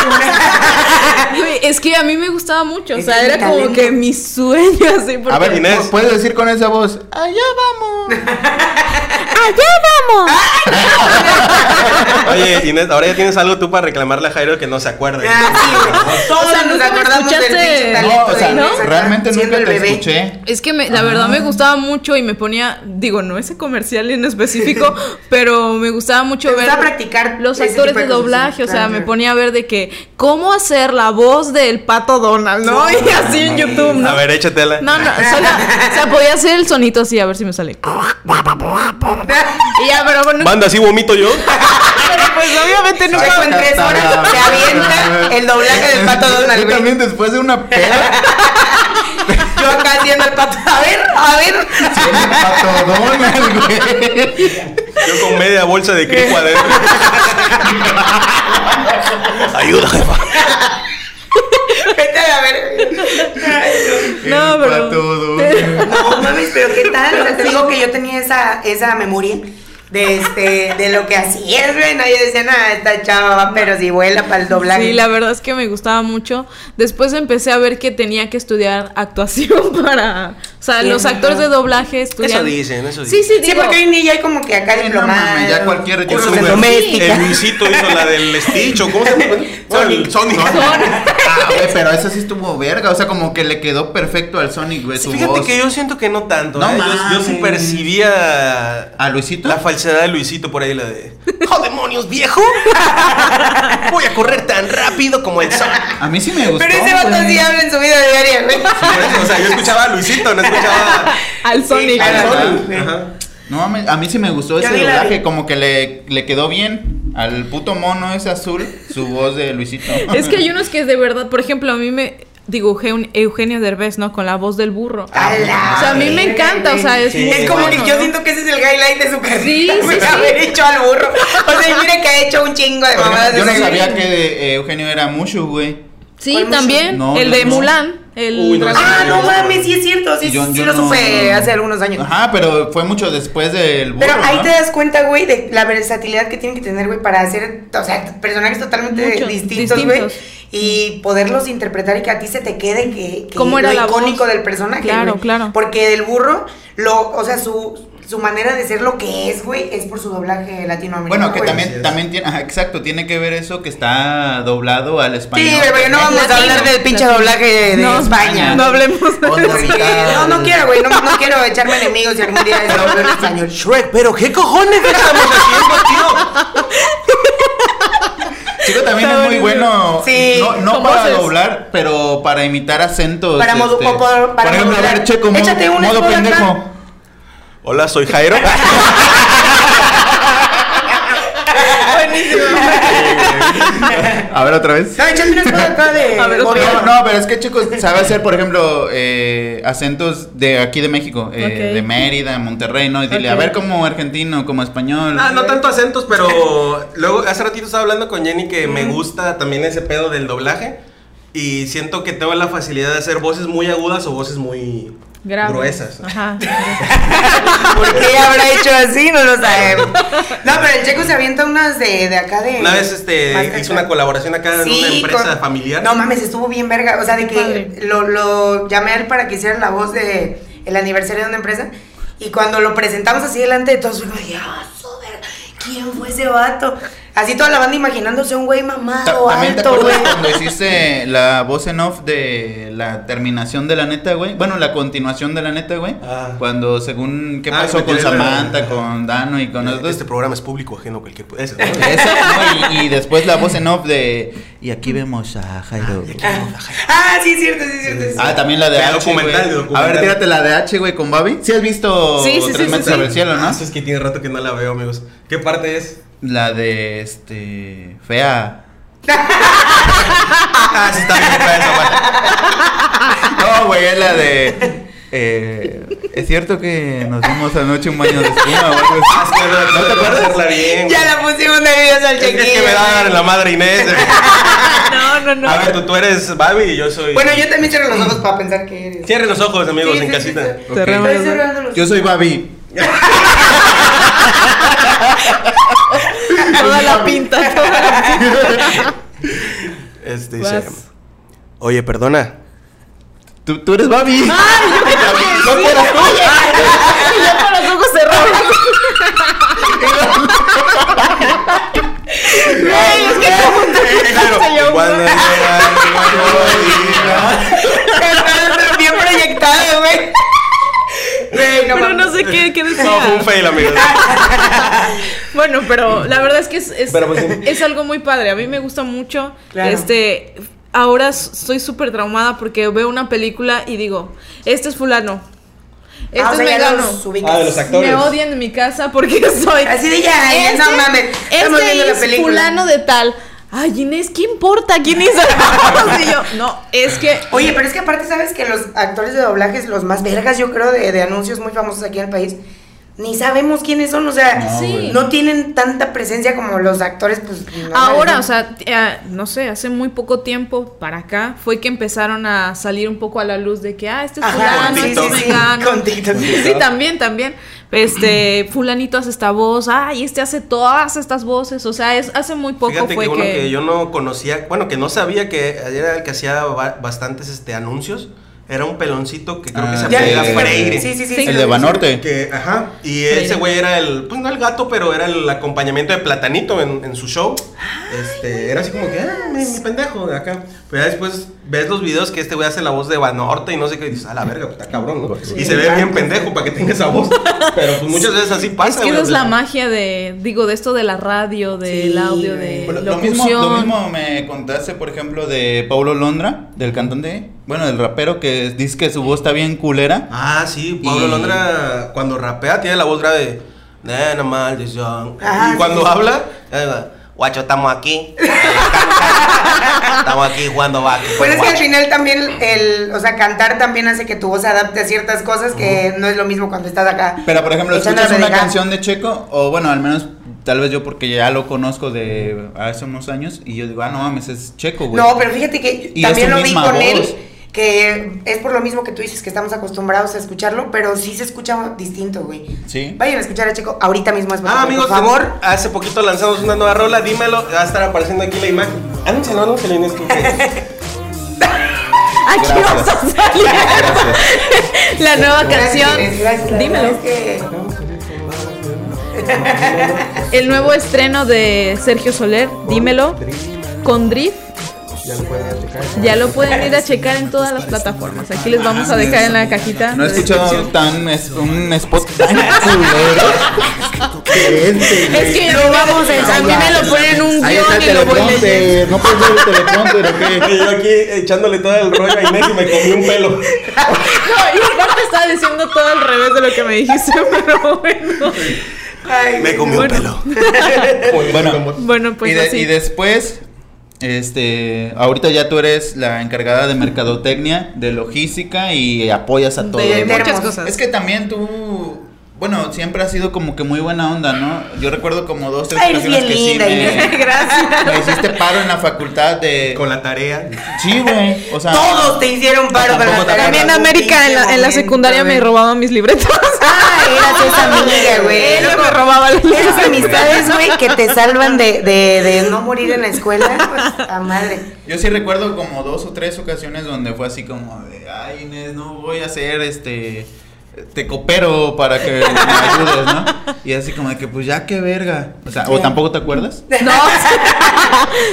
Güey, Es que a mí me gustaba mucho, o sea, era como que mi sueño [LAUGHS] así. Porque...
A ver,
Inés.
¿pu- ¿puedes decir con esa voz? Allá vamos. [LAUGHS]
¡Allá vamos!
Oye, Inés, ahora ya tienes algo tú para reclamarle a Jairo que no se acuerda.
Ah, sí. Todos
O sea,
nos
¿nunca me
acordamos del
escuchaste?
pinche
No, o sea,
acá,
realmente nunca te
bebé.
escuché.
Es que me, la verdad me gustaba mucho y me ponía, digo, no ese comercial en específico, pero me gustaba mucho
Te
ver
gustaba practicar
los actores de
de
doblaje,
sí,
o sea, me ponía a ver de que cómo hacer la voz del pato Donald, ¿no? [LAUGHS] Y así en YouTube, ¿no?
A ver, échatela.
No, no, solo, o sea, podía hacer el sonito así, a ver si me sale. Y ya, pero bueno,
Manda, así vomito yo. [LAUGHS]
Pero
pues obviamente nunca
en tres horas se avienta el doblaje del pato Donald,
Yo también después de una peda, [LAUGHS]
Yo acá haciendo el pato. A ver, a ver.
pato Donald, güey.
Yo con media bolsa de crico adentro. Ayuda, jefa.
Vete a verga.
No,
El
pero-
pato Donald.
No [LAUGHS] mames, pero qué tal. O sea, te digo que yo tenía esa, esa memoria de este, de lo que hacías, güey. Nadie decía nada, esta chava va, pero si vuela para el doblaje.
Sí, la verdad es que me gustaba mucho. Después empecé a ver que tenía que estudiar actuación [LAUGHS] para... O sea,
Sí,
los actores de doblaje estudian...
Eso dicen, eso
Sí,
dicen.
sí,
Sí,
digo...
porque hoy en día hay como que acá
Sí, no ya cualquier
cursos
youtuber.
de doméstica.
El Luisito hizo la del Stitch, ¿o ¿cómo se llama? El Sonic.
Ah, güey, pero eso sí estuvo verga. O sea, como que le quedó perfecto al Sonic, güey,
Fíjate
voz.
que yo siento que no tanto.
No
¿eh? Yo- yo, sí percibía
¿A Luisito?
la falsedad de Luisito por ahí, la de. ¡Oh, demonios, viejo! Voy a correr tan rápido como el sol.
A mí sí me gustó.
Pero ese vato sí habla en su vida diaria, güey.
O sea, yo escuchaba a Luisito, no escuchaba
Al Sonic.
Sonic. Ajá.
No, a mí, a mí sí me gustó ese doblaje, como que le, le quedó bien al puto mono ese azul, su voz de Luisito. [LAUGHS]
Es que hay unos que de verdad, por ejemplo, a mí me... Digo, Eugen- Eugenio Derbez, ¿no? Con la voz del burro.
A la
O sea, a mí me encanta, o sea, es
Sí.
muy
Es como que yo
¿no?
siento que ese es el highlight de su carrera.
Sí, [LAUGHS] sí, sí.
haber hecho al burro. O sea, y mira que ha hecho un chingo de mamadas.
yo no sabía que eh, Eugenio era Mushu, güey.
Sí,
¿Cuál
también.
No,
el de
no.
Mulan. El
Uy, no,
dragón.
Ah, no mames, sí es cierto. Sí,
yo-
sí
yo
lo
no-
supe hace algunos años.
Ajá, pero fue mucho después del burro,
Pero ahí
¿no?
te das cuenta, güey, de la versatilidad que tienen que tener, güey, para hacer, o sea, personajes totalmente distintos, güey. Y poderlos interpretar y que a ti se te quede que, que
¿Cómo era
lo
la
icónico
voz?
del personaje.
Claro, claro.
Porque del burro, lo, o sea, su, su manera de ser lo que es, güey, es por su doblaje latinoamericano.
Bueno, que
güey.
también, también tiene, ajá, exacto, tiene que ver eso que está doblado al español.
Sí, porque no vamos a hablar del pinche
Latino.
doblaje de, de
No,
España.
No hablemos de.
Sí, no, no quiero, güey, no, no quiero echarme enemigos y algún día es doble en español.
Shrek, pero ¿qué cojones estamos haciendo, tío?
Chico también
Está
es muy bueno.
Sí,
no no para
voces.
doblar, pero para imitar acentos.
Para modu- o por- para
por ejemplo, a ver, Checo, modo,
Échate un
modo
acá.
Hola, soy Jairo.
Buenísimo. [LAUGHS]
A ver, otra vez.
No, échate un spot acá de
A ver, otra
gobierno.
No, no, pero es que Checo sabe hacer, por ejemplo, eh, acentos de aquí de México, eh,
Ok.
de Mérida, Monterrey, ¿no? Y dile, a ver como argentino, como español.
Ah, no tanto acentos, pero [LAUGHS] luego hace ratito estaba hablando con Jenny que me gusta también ese pedo del doblaje. Y siento que tengo la facilidad de hacer voces muy agudas o voces muy
Grave.
gruesas.
Ajá. [LAUGHS]
¿Por qué habrá hecho así? No lo sabemos. No, pero el checo se avienta unas de, de acá de.
Una vez este, hizo una colaboración acá en
Sí,
una empresa
con-
familiar.
No mames, estuvo bien verga. O sea, de que lo, lo llamé a él para que hiciera la voz de el aniversario de una empresa. Y cuando lo presentamos así delante de todos, fue como, "Ah, ¿quién fue ese vato? Así toda la banda imaginándose un güey mamado,
También te
alto, güey.
acuerdas cuando [LAUGHS] hiciste la voz en off de la terminación de la neta, güey. Bueno, la continuación de la neta, güey.
Ah.
Cuando según qué
Ah,
pasó con
la-
Samantha, con Dano y con nosotros.
Este programa es público ajeno a cualquier. Ese, ¿no?
Esa, ¿no? y, y después la voz en off de. Y aquí vemos a Jairo.
Ah, sí, es cierto, sí, es cierto. sí.
Ah, también la de H.
documental,
güey.
de documental.
A ver, tírate la de H, güey, con Babi. ¿Sí has visto
Sí, sí,
Tres
sí, sí,
metros
sí.
sobre el cielo, no?
Ah, eso es que tiene rato que no la veo, amigos. ¿Qué parte es?
La de este. Fea. [LAUGHS]
Ah, sí está bien fea esa parte.
No, güey, es la de. Eh, es cierto que nos dimos anoche un baño de espuma algo
Ah,
así.
es que no, no te acuerdas bien.
Ya la pusimos nerviosa al chequillo.
es que me da a dar en la madre Inés. [LAUGHS]
No, no, no.
A ver, tú, tú eres Babi y yo soy.
Bueno, yo también cierro los ojos para pensar que eres.
Cierren los ojos, amigos,
Sí,
en
sí,
casita.
Yo soy Babi. [LAUGHS]
Toda la pinta, toda la pinta.
Este dice. Oye, perdona.
¿Tú, tú eres Babi. [LAUGHS]
No fueras tú. Y yo con los ojos cerrados. [LAUGHS] Güey, es que como tú
Cuando [LAUGHS]
bien proyectado, güey. Güey, no
Pero no sé qué, qué decía.
No, fue un fail, amigos. [LAUGHS]
Bueno, pero la verdad es que es, es,
Pero pues
es algo muy padre. A mí me gusta mucho.
Claro.
Este, ahora estoy súper traumada porque veo una película y digo, este es fulano. Este
Ah, o sea, ubicas.
Ah, de los actores.
Me odian en mi casa porque [LAUGHS] soy.
Así de ya, no mames, estamos
Este
viendo la
es
película.
fulano de tal. Ay, Inés, ¿qué importa quién hizo? [LAUGHS] yo, no, es que.
Oye, pero es que aparte, ¿sabes que los actores de doblajes, los más vergas, yo creo, de, de anuncios muy famosos aquí en el país, ni sabemos quiénes son? O sea,
No,
Sí.
no tienen tanta presencia como los actores, pues.
Ahora, o sea, eh, no sé, hace muy poco tiempo para acá fue que empezaron a salir un poco a la luz de que, ah, este es
Ajá,
fulano,
sí,
este es mexicano. Sí, [LAUGHS] también, también. Este, [CLEARS THROAT] fulanito hace esta voz, ay, este hace todas estas voces, o sea, es hace muy poco
Fíjate
fue
que uno
que,
que... yo no conocía, bueno, que no sabía que era el que hacía ba- bastantes este anuncios. Era un peloncito que creo que
Ah,
se
Ya,
apellida
sí,
Freire.
Sí, sí, sí.
Sí.
El de Banorte.
Que, ajá, y ese güey era el, pues no el gato, pero era el acompañamiento de Platanito en, en su show. Este, era así como que, ah, mi, mi pendejo de acá. Pero ya después ves los videos que este güey hace la voz de Banorte y no sé qué, y dices, a la verga, pues está cabrón, ¿no? y se ve bien pendejo para que tenga esa voz. [LAUGHS] Pero pues muchas veces así pasa.
es que esa es la magia de, digo, de esto de la radio, del
Sí,
audio, de
lo,
locución.
mismo, lo mismo me contaste, por ejemplo, de Paulo Londra, del cantante, bueno, del rapero que dice que su voz está bien culera.
Ah, sí, Pablo
Y-
Londra cuando rapea tiene la voz grave Nena maldición.
Ah,
y cuando
sí, sí.
habla, guacho, estamos aquí. [LAUGHS] estamos aquí jugando básquet.
Pues es que al
guacho".
final también el, o sea, cantar también hace que tu voz se adapte a ciertas cosas que no es lo mismo cuando estás acá.
Pero, por ejemplo, escuchas una canción de Checo, o bueno, al menos tal vez yo porque ya lo conozco de hace unos años, y yo digo, ah, no mames, es Checo, güey.
No, pero fíjate que
Y
también lo vi con
voz.
él, que es por lo mismo que tú dices que estamos acostumbrados a escucharlo, pero sí se escucha distinto, güey.
Sí.
Vayan a escuchar a Checo ahorita mismo, es
Ah, amigos,
por favor.
Hace poquito lanzamos una nueva rola, dímelo. Va a estar apareciendo aquí la imagen. Anúncialo, anúncialo, Inés.
Aquí
Gracias.
vamos a salir.
Gracias.
la nueva
Gracias,
canción.
Gracias, la
Dímelo.
verdad es que- [LAUGHS]
El nuevo estreno de Sergio Soler, dímelo, con Drift. Ya lo pueden ir a checar en todas las plataformas. Aquí les vamos a dejar en la cajita.
No he escuchado tan es, un spot tan culero. que
Es que
Lo vamos a
a mí me lo ponen en un
guion
y lo voy leyendo.
No puedes ver el teleprompter, ¿o qué?
Yo aquí echándole todo el rollo a Inés y me comí un pelo. [LAUGHS]
No, y aparte estaba diciendo todo al revés de lo que me dijiste, [LAUGHS] pero bueno.
Ay,
Me comí
Bueno.
un pelo. [LAUGHS]
Bueno,
Bueno, pues
y, de-
así.
y después, este, ahorita ya tú eres la encargada de mercadotecnia, de logística y apoyas a todo.
de
Termos.
muchas cosas.
Es que también tú, bueno, siempre has sido como que muy buena onda, ¿no? Yo recuerdo como dos, tres
Ay,
ocasiones que sí
linda,
me,
Inés. [LAUGHS]
Gracias.
me hiciste paro en la facultad de...
Con la tarea.
Sí, güey, o sea...
Todos te hicieron paro con la tarea.
También
algún
América en la, en la secundaria me
güey.
robaba mis libretos.
Ah, eras esa amiga, [LAUGHS] güey. Loco,
me robaba las
Esas amistades, güey, que te salvan de, de, de no morir en la escuela. Pues, [LAUGHS] a madre.
Yo sí recuerdo como dos o tres ocasiones donde fue así como de, ay Inés, no voy a hacer este, te coopero para que me ayudes, ¿no? Y así como de que, pues ya qué verga. O sea, o tampoco te acuerdas. [LAUGHS]
No.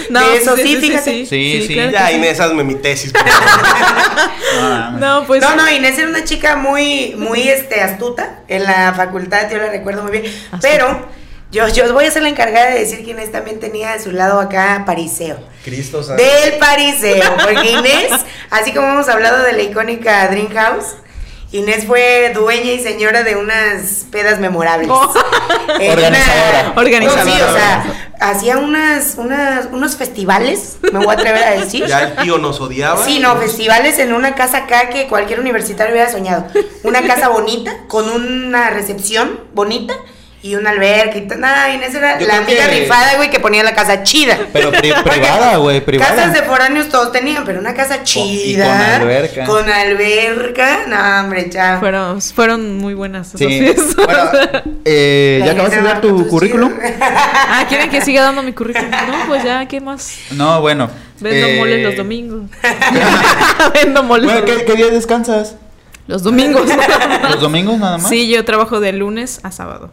no,
De eso sí, fíjate.
Sí, sí.
claro
Ya,
sí.
Inés, hazme mi tesis. por [LAUGHS] favor.
No.
No, pues.
No, no, Inés era una chica muy, muy este, astuta en la facultad, yo la recuerdo muy bien.
Astuta.
Pero yo, yo voy a ser la encargada de decir que Inés también tenía a su lado acá pariseo.
Cristo santo.
Del pariseo, porque Inés, así como hemos hablado de la icónica Dream House, Inés fue dueña y señora de unas pedas memorables.
Oh. [LAUGHS]
Organizadora.
una-
Organizadora.
No, sí, o sea, hacía unas, unas, unos festivales, me voy a atrever a decir.
Ya el tío nos odiaba.
Sí, no, festivales en una casa acá que cualquier universitario hubiera soñado. Una casa bonita, con una recepción bonita y una alberca y tal. Nah, Inés era
Yo
la amiga
que-
rifada, güey, que ponía la casa chida.
Pero pri- [LAUGHS] privada, güey, privada.
Casas de foráneos todos tenían, pero una casa chida.
con alberca.
Con alberca. No, hombre, chao.
Fueron, fueron muy buenas esas
Sí.
fiestas.
Bueno, eh, ¿ya acabaste de dar tu currículum?
chido.
Ah, ¿quieren que siga dando mi currículum? No, pues ya, ¿qué más?
No, bueno.
Vendo
eh,
moles los domingos. [LAUGHS] Vendo moles
Bueno,
los
¿qué, qué día descansas?
Los domingos. [LAUGHS]
¿Los domingos nada más?
Sí, yo trabajo de lunes a sábado.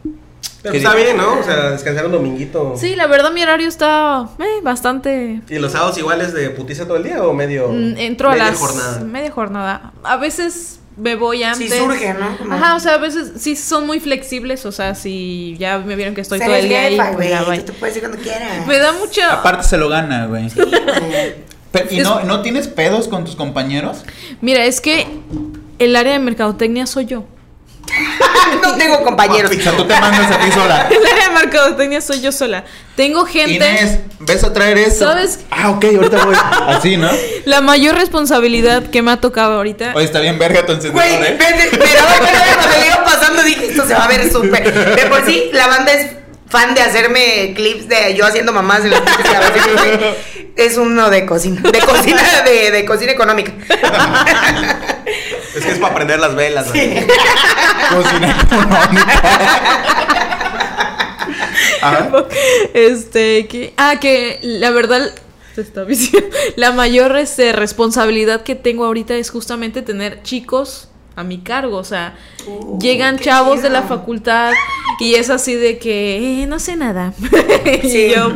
Pero está bien, ¿no? O sea, descansar un dominguito.
Sí, la verdad mi horario está eh, bastante...
¿Y los sábados iguales de putiza todo el día o medio?
Mm, Entro a
media
las...
jornada.
Media jornada. A veces me voy antes.
Sí surge, ¿no? Como-
Ajá, o sea, a veces sí son muy flexibles, o sea, si ya me vieron que estoy todo el día ahí, pues
güey,
ya
tú
bye.
te puedes ir cuando quieras.
Me da mucha...
Aparte se lo gana, güey.
Sí, [LAUGHS]
¿Y
Es-
no, no tienes pedos con tus compañeros?
Mira, es que el área de mercadotecnia soy yo. [LAUGHS]
no tengo compañeros.
Sea, tú te mandas a ti sola. [LAUGHS]
De mercadotecnia soy yo sola. Tengo gente.
Inés, ¿ves a traer esto?
¿Sabes?
Ah, ok, ahorita voy. Así, ¿no? [LAUGHS]
La mayor responsabilidad que me ha tocado ahorita.
Oye, está bien verga tu encendedor,
Güey,
¿eh?
pero pero cuando le iba pasando dije, esto se va a ver súper. De por sí, la banda es fan de hacerme clips de yo haciendo mamás en las pinches grabaciones, güey. Es uno de cocina, de cocina, de, de cocina económica.
Es que es para prender las velas. güey.
Cocina económica.
Este, que. Ah, que la verdad. Se está diciendo. La mayor este, responsabilidad que tengo ahorita es justamente tener chicos a mi cargo. O sea, llegan
qué
chavos de la facultad y es así de que eh, no sé nada. [LAUGHS]
Sí.
y yo,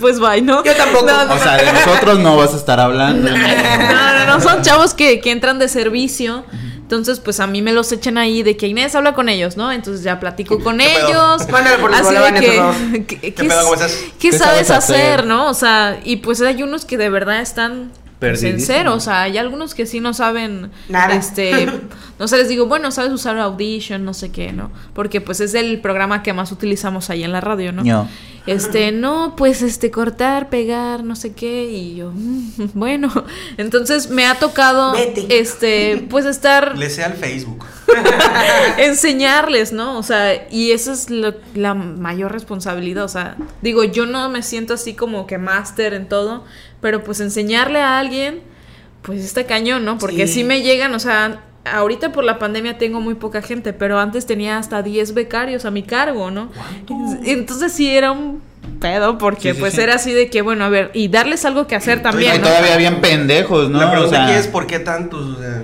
pues bye, ¿no?
Yo tampoco.
No, no,
O sea, de nosotros no vas a estar hablando. [LAUGHS]
no, no, no, son chavos que, que entran de servicio. Entonces, pues a mí me los echan ahí de que Inés habla con ellos, ¿no? Entonces ya platico con ellos.
Mándale por
así de que. ¿qué,
¿Qué.
¿Qué
¿Qué
sabes
sabes hacer?
hacer, no? O sea, y pues hay unos que de verdad están pues, en
Perdidísimos.
cero. O sea, hay algunos que sí no saben.
Nada.
Este. [LAUGHS] No sé, les digo, bueno, sabes usar Audition, no sé qué, ¿no? Porque pues es el programa que más utilizamos ahí en la radio, ¿no?
No.
Este, no, pues este, cortar, pegar, no sé qué, y yo, "Mm, bueno, [LAUGHS] entonces me ha tocado,
Vete.
este, pues estar,
Le sé al Facebook. [LAUGHS]
enseñarles, ¿no? O sea, y esa es lo- la mayor responsabilidad, o sea, digo, yo no me siento así como que máster en todo, pero pues enseñarle a alguien, pues está cañón, ¿no? Porque
Sí.
sí me llegan, o sea, ahorita por la pandemia tengo muy poca gente, pero antes tenía hasta 10 becarios a mi cargo, ¿no? Entonces sí era un pedo porque
Sí, sí,
pues
sí.
era así de que, bueno, a ver, y darles algo que hacer
Y
también, ¿no?
todavía bien pendejos, ¿no?
La pregunta
O sea,
aquí es: ¿por qué tantos? O sea,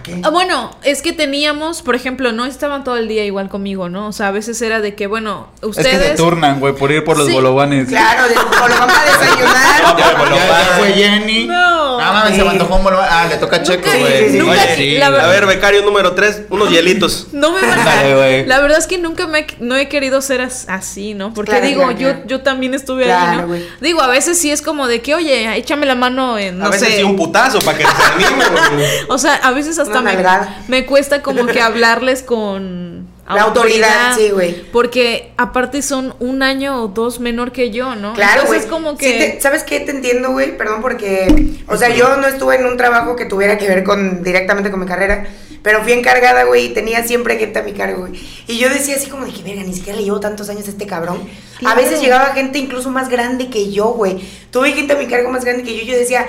¿para qué?
Ah, bueno, es que teníamos, por ejemplo, no estaban todo el día igual conmigo, ¿no? O sea, a veces era de que, bueno,
Es
ustedes...
que se turnan, güey, por ir por los
Sí.
bolovanes.
Claro, de, o lo vamos a desayunar.
Ya,
Ya,
bolobán.
ya fue Jenny.
No.
Ah, mames, se me antojó un. Ah, le toca a Checo,
Nunca-
güey.
sí,
nunca-
Oye,
sí,
la
güey.
A ver, becario número 3, unos hielitos. [LAUGHS]
No me
Ándale, güey.
La verdad es que nunca me no he querido ser as- así, ¿no? Porque
Claro,
digo,
claro,
yo
claro.
yo también estuve
Claro,
ahí, ¿no?
güey.
Digo, a veces sí es como de que, "Oye, échame la mano en no
a veces
sé."
sí un putazo para que se anime. güey. [LAUGHS]
O sea, a veces hasta
Una
me,
nalgada.
me cuesta como que hablarles con
La autoridad, sí, güey.
Porque aparte son un año o dos menor que yo, ¿no?
Claro, güey.
Entonces como
Sí
que
te- ¿Sabes qué? Te entiendo, güey. Perdón porque, o sea, yo no estuve en un trabajo que tuviera que ver con directamente con mi carrera, pero fui encargada, güey, y tenía siempre gente a mi cargo, güey. Y yo decía así como de que, verga, ni siquiera le llevo tantos años a este cabrón. A
Claro.
veces llegaba gente incluso más grande que yo, güey. Tuve gente a mi cargo más grande que yo. Yo decía,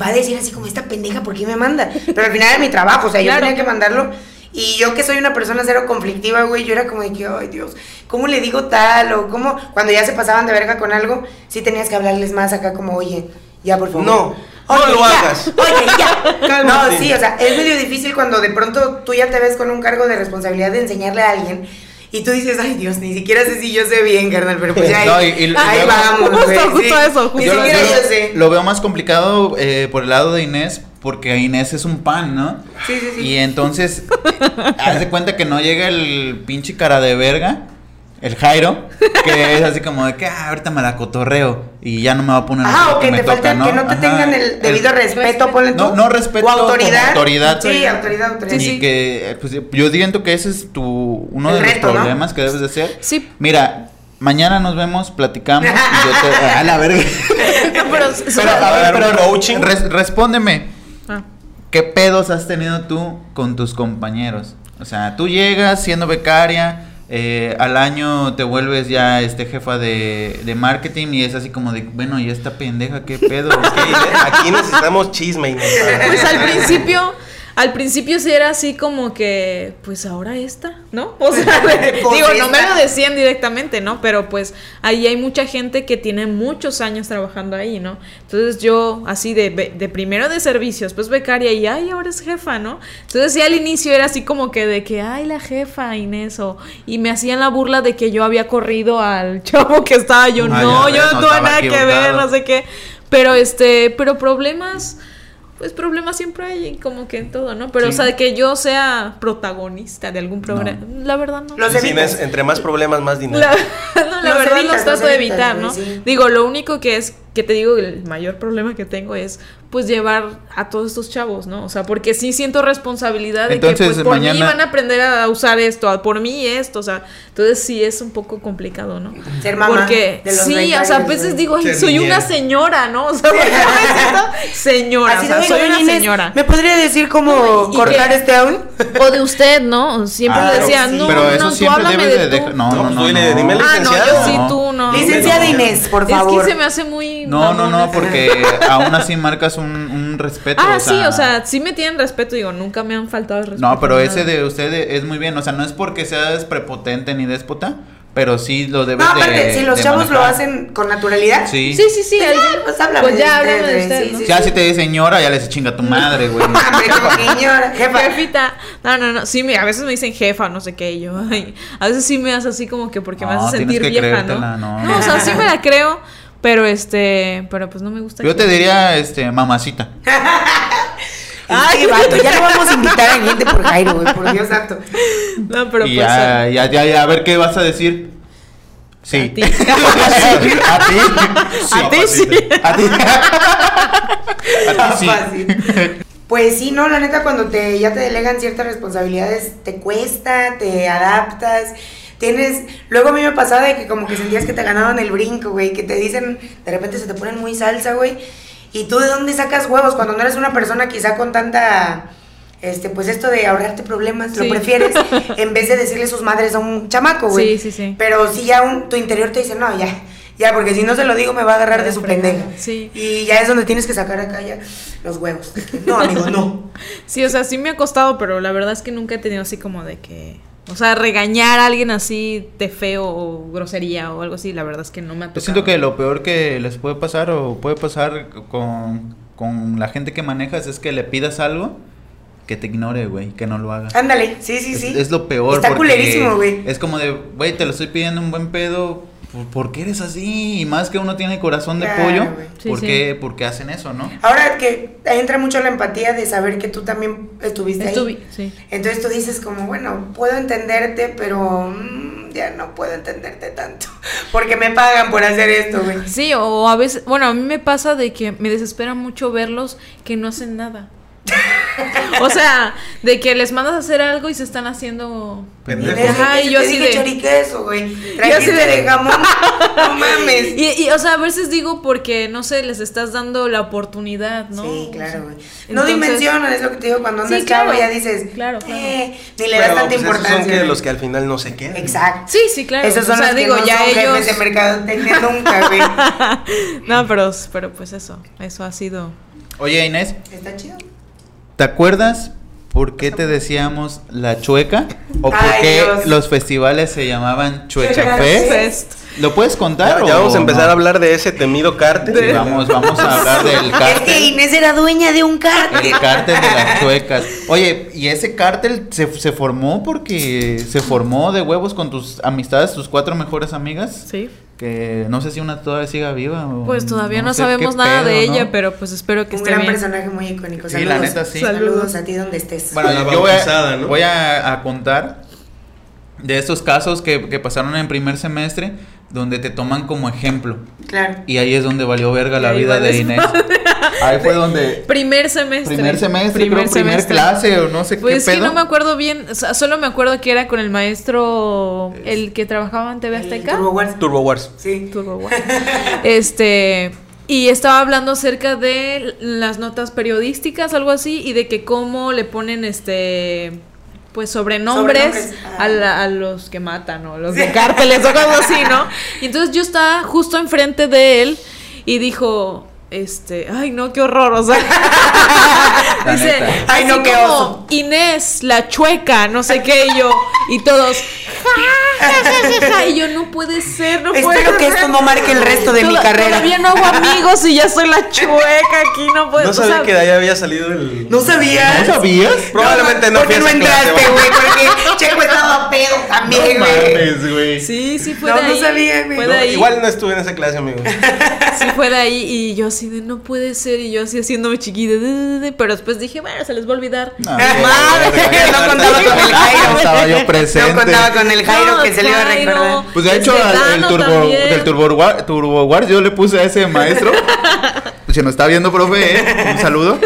va a decir así como esta pendeja, ¿por qué me manda? Pero al final era mi trabajo, o sea, yo
Claro.
tenía que mandarlo. Y yo que soy una persona cero conflictiva, güey, yo era como de que, ay Dios, ¿cómo le digo tal? O cómo, cuando ya se pasaban de verga con algo, sí tenías que hablarles más acá como, oye, ya por favor.
No,
Oye,
no lo
ya,
hagas.
Oye, ya.
Cálmate.
No, sí, o sea, es medio difícil cuando de pronto tú ya te ves con un cargo de responsabilidad de enseñarle a alguien. Y tú dices, ay Dios, ni siquiera sé si yo sé bien, carnal, pero pues ya ahí,
No, y- y- y
ahí
luego-
vamos,
Justo,
güey,
justo
sí.
eso,
Ni
justo
Yo,
siquiera
yo
yo sé.
lo veo más complicado eh, por el lado de Inés, porque Inés es un pan, ¿no?
Sí, sí, sí.
Y entonces, haz de cuenta que no llega el pinche cara de verga, el Jairo, que es así como de que ah, ahorita me la cotorreo y ya no me va a poner
Ah, o que te falta, que no te
Ajá.
tengan el debido respeto,
Respeto.
ponle tú.
No, no respeto
O autoridad.
autoridad.
Sí, autoridad, autoridad.
y que pues, yo siento que ese es tu uno
El
de
reto,
los
¿no?
problemas que debes de hacer.
Sí.
Mira, mañana nos vemos, platicamos y yo te [LAUGHS] a la verga.
No, pero,
Pero, a ver, pero
coaching.
res- respóndeme. ¿Qué pedos has tenido tú con tus compañeros? O sea, tú llegas siendo becaria, eh, al año te vuelves ya este jefa de, de marketing y es así como de, bueno, ¿y esta pendeja qué pedo?
Ok, [LAUGHS] Aquí necesitamos chisme.
Pues al principio, al principio sí era así como que, pues ahora esta, ¿no? O [LAUGHS] sea,
Pues
digo, no me lo decían directamente, ¿no? Pero pues ahí hay mucha gente que tiene muchos años trabajando ahí, ¿no? Entonces yo así de, de primero de servicios, pues becaria y, ay, ahora es jefa, ¿no? Entonces sí al inicio era así como que de que, ay, la jefa Inés, o, y me hacían la burla de que yo había corrido al [LAUGHS] chavo que estaba yo,
Ah,
no,
ya
yo no
no
tuve nada que ver, no sé qué. Pero este, pero problemas, pues problemas siempre hay, como que en todo, ¿no? Pero,
Sí.
o sea, de que yo sea protagonista de algún programa, la verdad no.
Los
Sí, entre más problemas, más dinero.
La, no, [LAUGHS] la
Los
verdad
evitas,
los trato
los
de evitar, ¿no?
sí.
Digo, lo único que es, que te digo, el mayor problema que tengo es, pues llevar a todos estos chavos, ¿no? O sea, porque sí siento responsabilidad de
Entonces,
que pues, por mí van a aprender a usar esto, a- por mí esto, o sea, entonces sí es un poco complicado, ¿no?
Ser mamá
Porque
de los
sí, o sea, a veces digo, ay, soy
niñera.
una señora, ¿no? O sea, [LAUGHS] porque me siento señora,
Así
o sea,
de,
soy
"Oiga,
una
Inés,
señora.
¿Me podría decir cómo cortar este audio?
O de usted, ¿no? Siempre
Ah,
le decía,
sí.
no,
Pero eso
no, tú háblame de,
de
tú.
dejar. No,
No,
no,
pues,
no.
dile, dime
Ah, no, yo sí,
No.
tú no.
Licenciada Inés, por
Es
favor.
que se me hace muy.
No, no, no, porque [LAUGHS] aún así marcas un, un respeto.
Ah, sí, o sea, sí me tienen respeto, digo, nunca me han faltado el respeto.
No, pero ese de usted es muy bien. O sea, no es porque seas prepotente ni déspota, pero sí lo debes
No,
de.
aparte, si los
de
chavos lo hacen con naturalidad.
Sí.
Sí, sí, sí.
Pues ya, pues háblame
Pues
de
ya
usted,
de usted,
sí,
¿no?
sí,
Ya si te dice señora, ya le dice chinga tu madre, güey. [LAUGHS]
Señora, jefa.
Jefita. No, no, no. Sí, me, a veces me dicen jefa, no sé qué. Y yo, ay, a veces sí me hace así como que porque me hace sentir
que
vieja, ¿no?
no.
No, o sea, sí me la creo, pero este. Pero pues no me gusta.
Yo te diría, este, mamacita. [LAUGHS]
Ay, vato, ya no vamos a invitar a gente por Jairo, güey, por Dios santo.
No, pero
y
pues.
ya, ya, ya, ya, a ver qué vas a decir. Sí.
A ti. [LAUGHS] [LAUGHS]
a ti. Sí.
A ti sí.
A ti. a ti sí.
Fácil. Pues sí, no, la neta, cuando te ya te delegan ciertas responsabilidades, te cuesta, te adaptas. Tienes. Luego a mí me pasaba de que como que sentías que te ganaban el brinco, güey. Que te dicen, de repente se te ponen muy salsa, güey. Y tú de dónde sacas huevos cuando no eres una persona quizá con tanta. Este, pues esto de ahorrarte problemas,
Sí.
lo prefieres [LAUGHS] en vez de decirle sus madres a un chamaco, güey.
Sí, sí, sí.
Pero si ya un- tu interior te dice, no, ya, ya, porque si no se lo digo me va a agarrar de su pendeja.
Sí.
Y ya es donde tienes que sacar acá ya los huevos. No, amigo, no. [LAUGHS]
Sí, o sea, sí me ha costado, pero la verdad es que nunca he tenido así como de que. O sea, regañar a alguien así de feo o grosería o algo así, la verdad es que no me ha tocado.
Yo siento que lo peor que les puede pasar o puede pasar con, con la gente que manejas es que le pidas algo que te ignore, güey, que no lo haga.
Ándale, sí, sí,
Es,
sí.
es lo peor.
Está
porque
culerísimo, güey.
Es como de, güey, te lo estoy pidiendo un buen pedo. ¿Por, por qué eres así? Y más que uno tiene corazón de
Claro,
pollo.
Sí,
¿por,
sí.
Qué, por qué hacen eso, no?
Ahora que entra mucho la empatía de saber que tú también estuviste
Estuvi-
ahí.
sí.
Entonces tú dices como, bueno, puedo entenderte, pero mm, ya no puedo entenderte tanto. [LAUGHS] Porque me pagan por hacer esto, güey.
Sí, o a veces, bueno, a mí me pasa de que me desespera mucho verlos que no hacen nada. [LAUGHS] o sea, de que les mandas a hacer algo y se están haciendo
Pendejos.
Ajá, y yo así de-
choriqueso, güey.
así
Trajiste
de-
de jamón. [LAUGHS] No mames.
Y, y, o sea, a veces digo porque, no sé, les estás dando la oportunidad, ¿no?
Sí, claro, güey. No
entonces-
dimensionan, es lo que te digo, cuando andas
Sí,
chavo
claro.
ya dices,
Claro, claro.
eh, ni le das tanta
pues, esos
importancia.
son que los que al final no se quedan.
Exacto.
Sí, sí, claro.
Esos son
o sea,
los que
digo,
no
ya
son
ellos...
jefes de mercadotecnia nunca, güey. [LAUGHS]
no, pero, pero pues eso, eso ha sido...
Oye, Inés,
Está chido.
¿Te acuerdas por qué te decíamos la chueca? ¿O por
Ay,
qué
Dios.
los festivales se llamaban Chueca Fest?
Fest.
¿Lo puedes contar?
Ya, ya
o
vamos a empezar
no?
a hablar de ese temido cártel.
Sí, vamos, vamos a hablar del
Es que
cártel.
Inés era dueña de un cártel.
El cártel de las chuecas. Oye, ¿y ese cártel se, se formó porque se formó de huevos con tus amistades, tus cuatro mejores amigas?
Sí.
Que no sé si una todavía siga viva. o
Pues todavía no,
sé
sabemos nada de ella, pero pues espero que
Un
esté
gran
bien.
personaje muy icónico.
Sí,
Saludos.
la neta, sí.
Saludos a ti donde estés.
Bueno,
La
yo voy,
bautizada,
a,
¿no?
voy a, a contar de estos casos que, que pasaron en primer semestre donde te toman como ejemplo.
claro.
Y ahí es donde valió verga la vida de Inés. Ahí fue donde...
Primer semestre.
Primer semestre, primer, primer
semestre.
clase o no sé
Pues
qué
es que
pedo.
no me acuerdo bien, o sea, solo me acuerdo que era con el maestro, el que trabajaba en TV
El
Azteca.
Turbo Wars.
Turbo Wars.
Sí.
Turbo War. [LAUGHS] Este, y estaba hablando acerca de las notas periodísticas, algo así, y de que cómo le ponen este pues sobrenombres,
Sobrenombres, ah.
a, la- a los que matan o los de cárteles o cosas así, ¿no? Y [LAUGHS] entonces yo estaba justo enfrente de él y dijo, este, ay no, qué horror, o sea, [LAUGHS] dice.
Ay, no, qué oso.
Inés, la chueca, no sé qué, y yo, y todos, ja, ja, ja, ja, ja, y yo, no puede ser, no puede
Espero que
ser.
esto no marque el resto de mi
Toda-
carrera.
Todavía no hago amigos y ya soy la chueca aquí, no puedo.
No
o
sabía
sea,
que de ahí había salido el.
No sabías.
¿No sabías?
Probablemente no
¿Por qué
fui
no
a esa clase,
entraste,
güey.
Porque Checo estaba pedo también, güey.
güey.
Sí, sí fue
No,
de
no
ahí.
sabía, güey.
Fue
No,
de ahí.
igual no estuve en esa clase, amigo.
Sí fue de ahí y yo así de no puede ser y yo así haciéndome chiquita, pero después dije, bueno, se les va a olvidar.
No,
Madre, no contaba con el Jairo.
No estaba yo presente.
No contaba con el Jairo
No,
que se le iba a
Jairo.
recordar.
Pues de hecho, al el turbo, del Turbo War, Turbo Wars yo le puse a ese maestro. [LAUGHS] Pues se nos está viendo, profe, ¿eh? un saludo.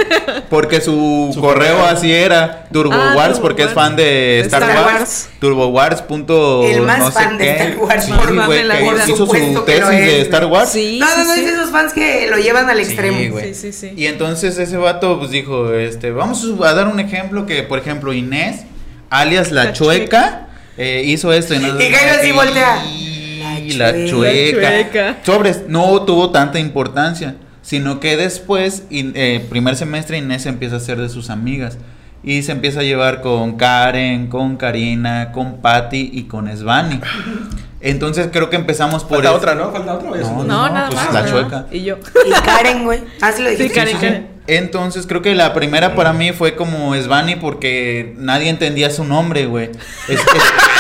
Porque su,
Su
correo,
correo.
así era, Turbo
Ah,
Wars,
Turbo
porque es
Wars.
fan de Star,
Star
Wars.
Wars.
Turbo Wars. Punto
El más
no sé
fan de
qué.
Star Wars.
Sí,
Por fan
güey,
de la
que
vida.
hizo su tesis de
es,
Star. Wars.
Sí,
No, no, no,
sí.
es de esos fans que lo llevan al
Sí,
extremo.
Sí, sí, sí.
Y entonces ese vato pues dijo, este, vamos a dar un ejemplo que, por ejemplo, Inés, alias la,
La
chueca, eh, hizo esto. Y, nosotros,
Y Jairo así
"Y
voltea.
La
La
chueca.
La chueca.
Sobres, no tuvo tanta importancia, sino que después, in- eh, primer semestre, Inés empieza a ser de sus amigas. Y se empieza a llevar con Karen, con Karina, con Patty y con Svani. Entonces creo que empezamos por...
Falta
el-
otra, ¿no? Falta otra.
No?
No,
no,
nada
pues
más.
la
¿no?
chueca.
Y yo.
Y Karen, güey. Ah, sí lo dijiste.
Sí, Karen,
Sí, sí,
Karen.
Sí. Entonces creo que la primera para mí fue como Svani porque nadie entendía su nombre, güey. Es- es-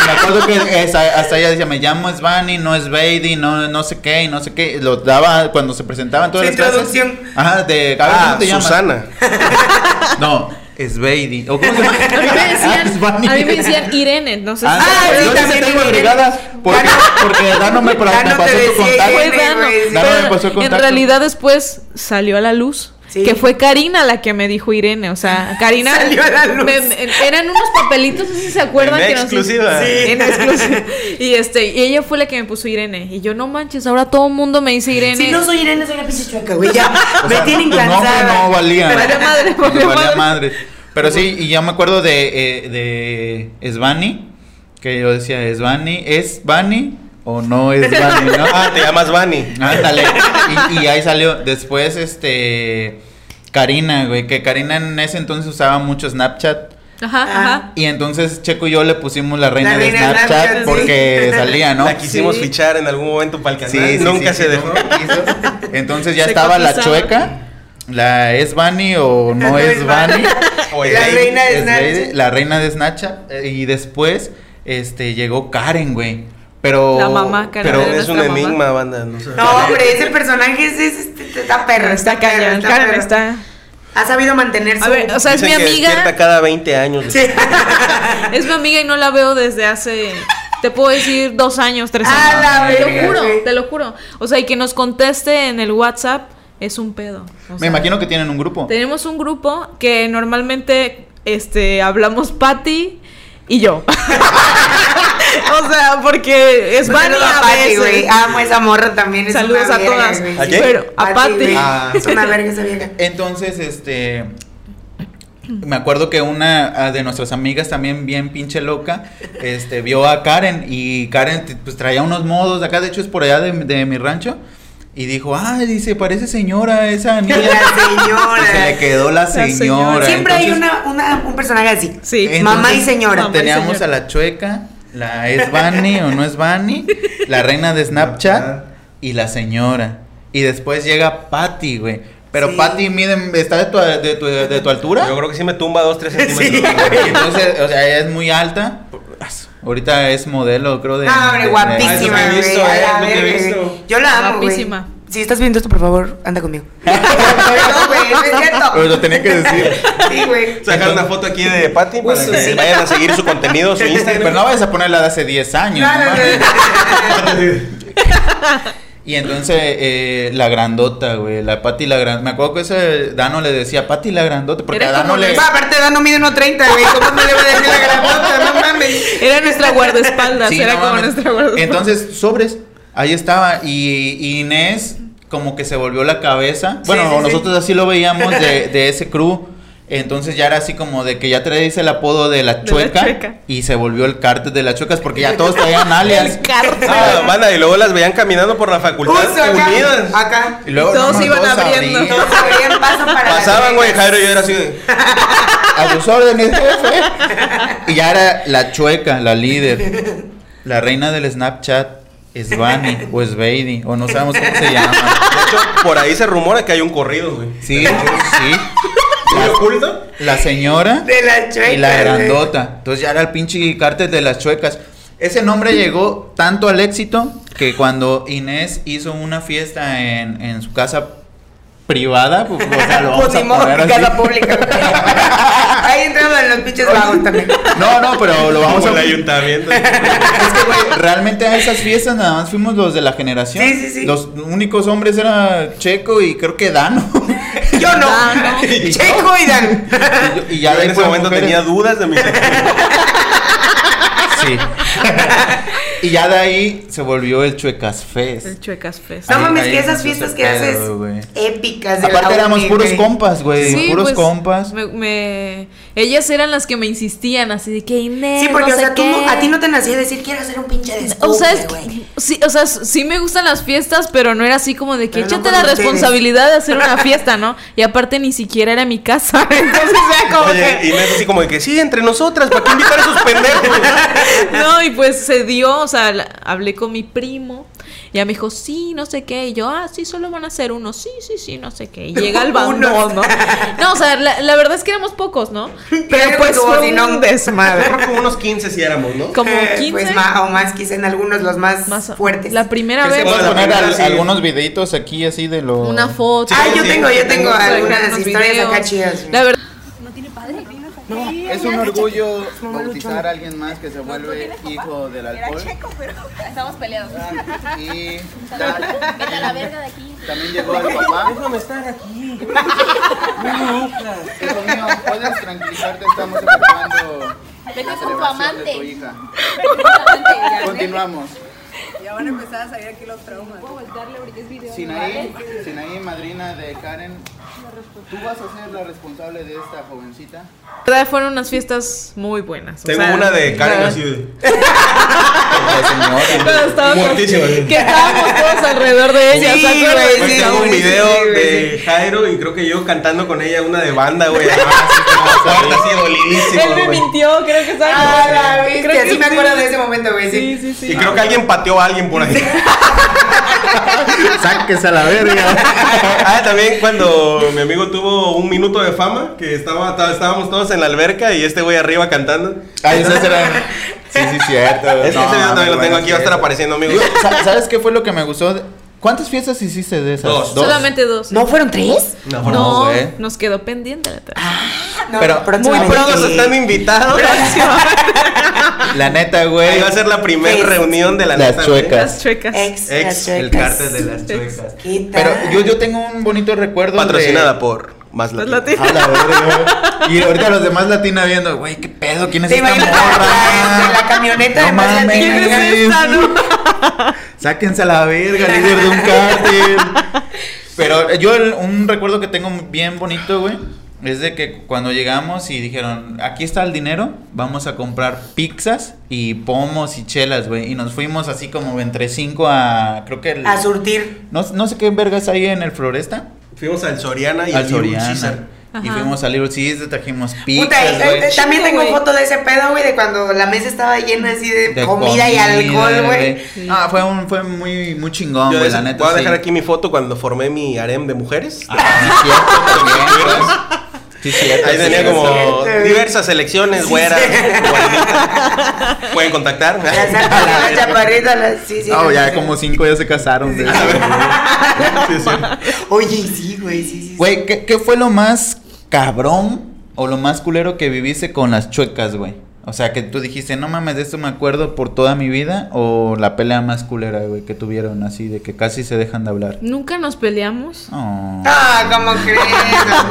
me acuerdo que esa- hasta ella decía, me llamo Svani, no es no, no sé qué, y no sé qué. Lo daba cuando se presentaban todas
Su
las clases.
introducción.
Ajá, de, a ver,
Ah,
¿cómo te llamas?
Susana. [LAUGHS]
No, es Beidi. ¿O cómo se llama?
A mí me decían, [LAUGHS]
Svani.
a mí me decían Irene, no sé
Ah,
si
Ah,
yo
sí,
sí
también
tengo agregadas porque, porque Dano me,
Dano
pasó
decía
contacto.
fue
Irene,
Dano.
güey, sí.
Dano me
Pero
pasó el
en realidad después salió a la luz.
Sí.
Que fue Karina la que me dijo Irene. O sea, [LAUGHS] Karina.
Salió a la luz.
me- me- eran unos papelitos, no sé si se acuerdan.
En
que nos-
exclusiva.
Sí, en exclusiva. Y, este, y ella fue la que me puso Irene. Y yo, no manches, ahora todo el mundo me dice Irene.
Si no soy Irene, soy la pinche chueca, güey. Ya, [LAUGHS]
O
me
sea,
tienen cansada.
no valía.
Valía madre,
No
valía
valía
madre.
madre. Pero sí, y ya me acuerdo de, eh, de Svani, que yo decía, ¿Svani es Vani o no es [LAUGHS] Vani? ¿no?
Ah, te llamas Vani.
Ándale. Y, y ahí salió. Después, este. Karina, güey. Que Karina en ese entonces usaba mucho Snapchat.
Ajá,
Ah.
ajá.
Y entonces Checo y yo le pusimos la reina,
La
de
reina de
Snapchat,
Snapchat, sí.
porque [LAUGHS] salía, ¿no?
La quisimos
Sí.
fichar en algún momento para el canal.
Sí, sí,
Nunca
sí,
se
sí,
dejó. [LAUGHS]
Entonces ya
Se
estaba la chueca. La es Bunny o no es Bunny.
O
La reina de
Es
Snapchat.
Lady, la reina de Snapchat. eh, Y después este llegó Karen, güey. Pero
La mamá,
pero-
es un enigma, banda. No, sé.
No, hombre, ese personaje es, es- es- está perro.
Está
perro,
cañón. Karen
perro.
está.
Ha sabido mantener su.
A ver, o sea, es mi amiga.
despierta cada 20 años.
Sí. [LAUGHS]
Es mi amiga y no la veo desde hace. Te puedo decir dos años, tres
A
años.
la
te
verga,
lo juro, te lo juro. O sea, y que nos conteste en el WhatsApp es un pedo. O
me
sea,
imagino que tienen un grupo.
Tenemos un grupo que normalmente este hablamos Patty y yo. [LAUGHS] o sea, porque es
saludo
a
güey.
veces.
Amo esa morra también. es
Saludos
una
a
verga,
todas.
güey.
¿A quién?
Pero a Patty.
Ah.
Es una verga esa vieja.
Entonces, este. Me acuerdo que una ah, de nuestras amigas también bien pinche loca, este, vio a Karen y Karen pues traía unos modos de acá, de hecho es por allá de, mi- de mi rancho y dijo, ah, dice, parece señora esa [LAUGHS] niña.
La señora.
Y se le quedó la señora.
señora.
Siempre hay una, una, un personaje así.
Sí.
entonces,
Mamá y señora.
Y
Teníamos
señora.
a la chueca, la es Bunny o no es Bunny, la reina de Snapchat y la señora. Y después llega Patty, güey. Pero
Sí.
Patty mide, está de tu, de tu, de tu altura.
Yo creo que sí me tumba 2, 3 centímetros.
Y entonces, o sea, ella es muy alta. Ahorita es modelo, creo, de.
No, hombre, guapísima,
Ah, eso que he
güey.
eh.
Yo la amo.
Guapísima.
Si estás viendo esto, por favor, anda conmigo. [LAUGHS] no, güey, no es cierto.
Pero lo tenía que decir.
Sí, güey.
Sacar una foto aquí de Patty para
Uso,
que
sí.
vayan a seguir su contenido, su [LAUGHS] Instagram.
Pero no vayas a poner la de hace 10 años.
No, no. [LAUGHS]
Y entonces, eh, la grandota, güey. La Patty la grandota. Me acuerdo que ese Dano le decía Patty la grandota. Porque a Dano le.
Va, aparte, Dano mide 1.30, güey. ¿Cómo me le voy a decir la grandota? No mames.
Era nuestra guardaespaldas,
Sí,
era
no
como
mames.
nuestra guardaespaldas.
Entonces, sobres, ahí estaba. Y, Inés, como que se volvió la cabeza. Bueno,
Sí, sí, sí.
nosotros así lo veíamos de, [LAUGHS] de ese crew. Entonces ya era así como de que ya traes el apodo de la
la
chueca. y se volvió el cártel de las chuecas porque ya [LAUGHS] todos traían alias.
Cárcel.
Ah, banda, y luego las veían caminando por la facultad
acá.
unidas.
Acá.
Y luego
Todos iban
todos
abriendo.
abrían.
Todos veían paso para
Pasaban, güey. Jairo y yo era así de.
A sus órdenes, jefe. Y ya era la chueca, la líder. La reina del Snapchat. Es Bunny o es Beidi o no sabemos cómo se llama.
De hecho, por ahí se rumora que hay un corrido, güey.
Sí, sí.
¿Muy oculto?
La señora
De la chueca.
y la
güey.
grandota. Entonces ya era el pinche cártel de las chuecas. Ese nombre llegó tanto al éxito que cuando Inés hizo una fiesta en, en su casa privada, pues, o sea, lo vamos
Pues ni
a poner así.
casa pública. [LAUGHS] Ahí entraban los pinches vagos también.
No, no, pero lo vamos
Como
a.
el ayuntamiento. [LAUGHS]
Es que, güey, realmente a esas fiestas nada más fuimos los de la generación.
Sí, sí, sí.
Los únicos hombres eran Checo y creo que Dano.
Yo no. [LAUGHS] Checo y Dan.
y, yo- y ya
Yo
de ahí
en ese momento
mujeres.
tenía dudas de mi
Sí. Y ya de ahí se volvió el Chuecas Fest.
El Chuecas Fest.
No mames, que esas fiestas que haces épicas de la
Aparte éramos puros compas, güey.
Sí,
puros
pues,
compas.
Me, me- ellas eran las que me insistían, así de que Inés,
Sí, porque
no
o sea, tú,
qué".
a ti no te nacía decir quiero hacer un pinche después.
O sea, es que- sí, o sea, sí me gustan las fiestas, pero no era así como de que
Pero
échate la
ustedes.
responsabilidad de hacer una [LAUGHS] fiesta, ¿no? Y aparte ni siquiera era mi casa, [LAUGHS] entonces era como
Oye,
que...
y no es así como de que sí, entre nosotras, ¿para qué invitar a esos pendejos? [LAUGHS]
No, y pues se dio, o sea, la- hablé con mi primo. Y ella me dijo, sí, no sé qué. Y yo, ah, sí, solo van a ser uno. Sí, sí, sí, no sé qué. Y llega el bandón. ¿no? No, o sea, la, la verdad es que éramos pocos, ¿no? [LAUGHS] Pero pues fue
si no-
un [LAUGHS] desmadre.
Como unos 15 si éramos, ¿no?
Como
Eh,
15.
Pues más, o más, quizá en algunos los más,
más
fuertes.
La primera vez.
La
poner al-
sí.
algunos videitos aquí así de lo.
Una foto.
Ah, yo
Sí,
tengo, yo
sí,
tengo
tengo
algunas historias
videos.
acá chidas.
La verdad.
Es un orgullo bautizar a alguien más que se vuelve hijo del alcohol. [LAUGHS]
Estamos peleados.
Y
Vete a la verga de aquí.
también llegó el papá. Déjame estar aquí. Hijo mío, puedes tranquilizarte, estamos
Vete
la
con tu
celebración de
amante.
tu hija. Continuamos.
Ya van a empezar a salir aquí los traumas.
Sinaí, Sinaí, madrina de Karen, tú vas a ser la responsable de esta jovencita.
Verdad fueron unas fiestas muy buenas. o
Tengo
sea,
una de Karen así de. [LAUGHS] [LAUGHS]
Cuando estábamos-
Muertísima.
Que estábamos todos alrededor de ella.
Sí,
¿se acuerdan?
Pues
sí,
tengo un video
güey,
de Jairo y creo que yo cantando con ella una de banda, güey. Así [LAUGHS] así dolidísimo,
Él me
güey.
mintió, creo que estaba.
Ah, la
Creo que
sí me acuerdo de ese momento, güey,
Sí,
sí.
sí, sí.
Y creo que alguien pateó a alguien por ahí.
Sáquese a la verga.
Ah, también cuando mi amigo tuvo un minuto de fama, que estaba, estábamos todos en la alberca y este güey arriba cantando.
Ay, esas eran. [LAUGHS] Sí, sí, cierto.
Ese
No,
video también lo tengo aquí, va a estar apareciendo, amigo.
Sa- ¿Sabes qué fue lo que me gustó? ¿Cuántas fiestas hiciste de esas?
Dos.
Solamente dos.
¿No fueron tres?
No,
No, güey.
nos quedó pendiente la tercera.
No,
Pero
Muy pronto están invitados. [LAUGHS]
La neta,
Ahí
güey.
va a ser la primera reunión de la
Las
neta,
chuecas.
Las chuecas.
Ex,
Ex,
las
el cártel de las chuecas.
¿Qué
Pero yo, yo tengo un bonito recuerdo.
Patrocinada
de...
por Más
Las
Latino.
latinas.
A la [LAUGHS] verga. Y ahorita los demás latina viendo, güey, qué pedo, ¿quién es
¿Te
esta morra?
la, la camioneta
No
de más
mames.
latina?
¿Quién es esta, no?
Sáquense a la verga, líder de un cártel. Pero yo el- un recuerdo que tengo bien bonito, güey, es de que cuando llegamos y dijeron, aquí está el dinero, vamos a comprar pizzas y pomos y chelas, güey. Y nos fuimos así como entre cinco a, creo que... el-
A surtir.
no, no sé qué vergas hay en el Floresta.
Fuimos al Soriana y
al Soriana. Y fuimos a Little Caesar, trajimos pizzas,
Puta, eh, eh, también
Chido,
tengo foto de ese pedo, güey, de cuando la mesa estaba llena así de,
de
comida, y alcohol, güey.
Ah, fue un, fue muy, muy chingón, güey, la neta.
voy a
sí.
dejar aquí mi foto cuando formé mi harem de mujeres.
Ah, sí, cierto, [LAUGHS] también. Sí, cierto.
Ahí
sí,
tenía como diversas selecciones, güeras. Pueden contactar.
La [LAUGHS] chaparrita, la, sí, sí.
Ah,
sí,
ya
sí.
como cinco ya se casaron.
Oye, sí, güey, sí, sí.
Güey, ¿qué, qué fue lo más cabrón o lo más culero que viviste con las chuecas, güey? O sea, que tú dijiste, no mames, de esto me acuerdo por toda mi vida. O la pelea más culera, güey, que tuvieron así, de que casi se dejan de hablar.
Nunca nos peleamos.
Oh.
Ah, ¿cómo crees,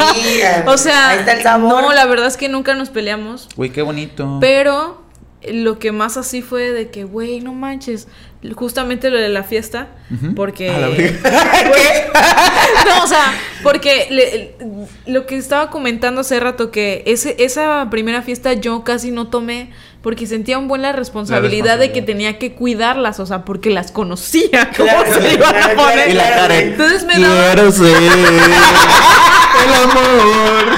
amiga? [LAUGHS]
O sea,
Ahí está el sabor.
no, la verdad es que nunca nos peleamos.
Güey, qué bonito.
Pero lo que más así fue de que, güey, no manches. Justamente lo de la fiesta. Porque.
A la [LAUGHS]
no, o sea, porque le- lo que estaba comentando hace rato, que ese, esa primera fiesta yo casi no tomé. Porque sentía un buen la responsabilidad de que
responsabilidad.
tenía que cuidarlas, o sea, porque las conocía. [LAUGHS] ¿Cómo
Claro,
se iban a poner?
Y la Karen.
Entonces me daba,
Quiero ser [LAUGHS] el amor.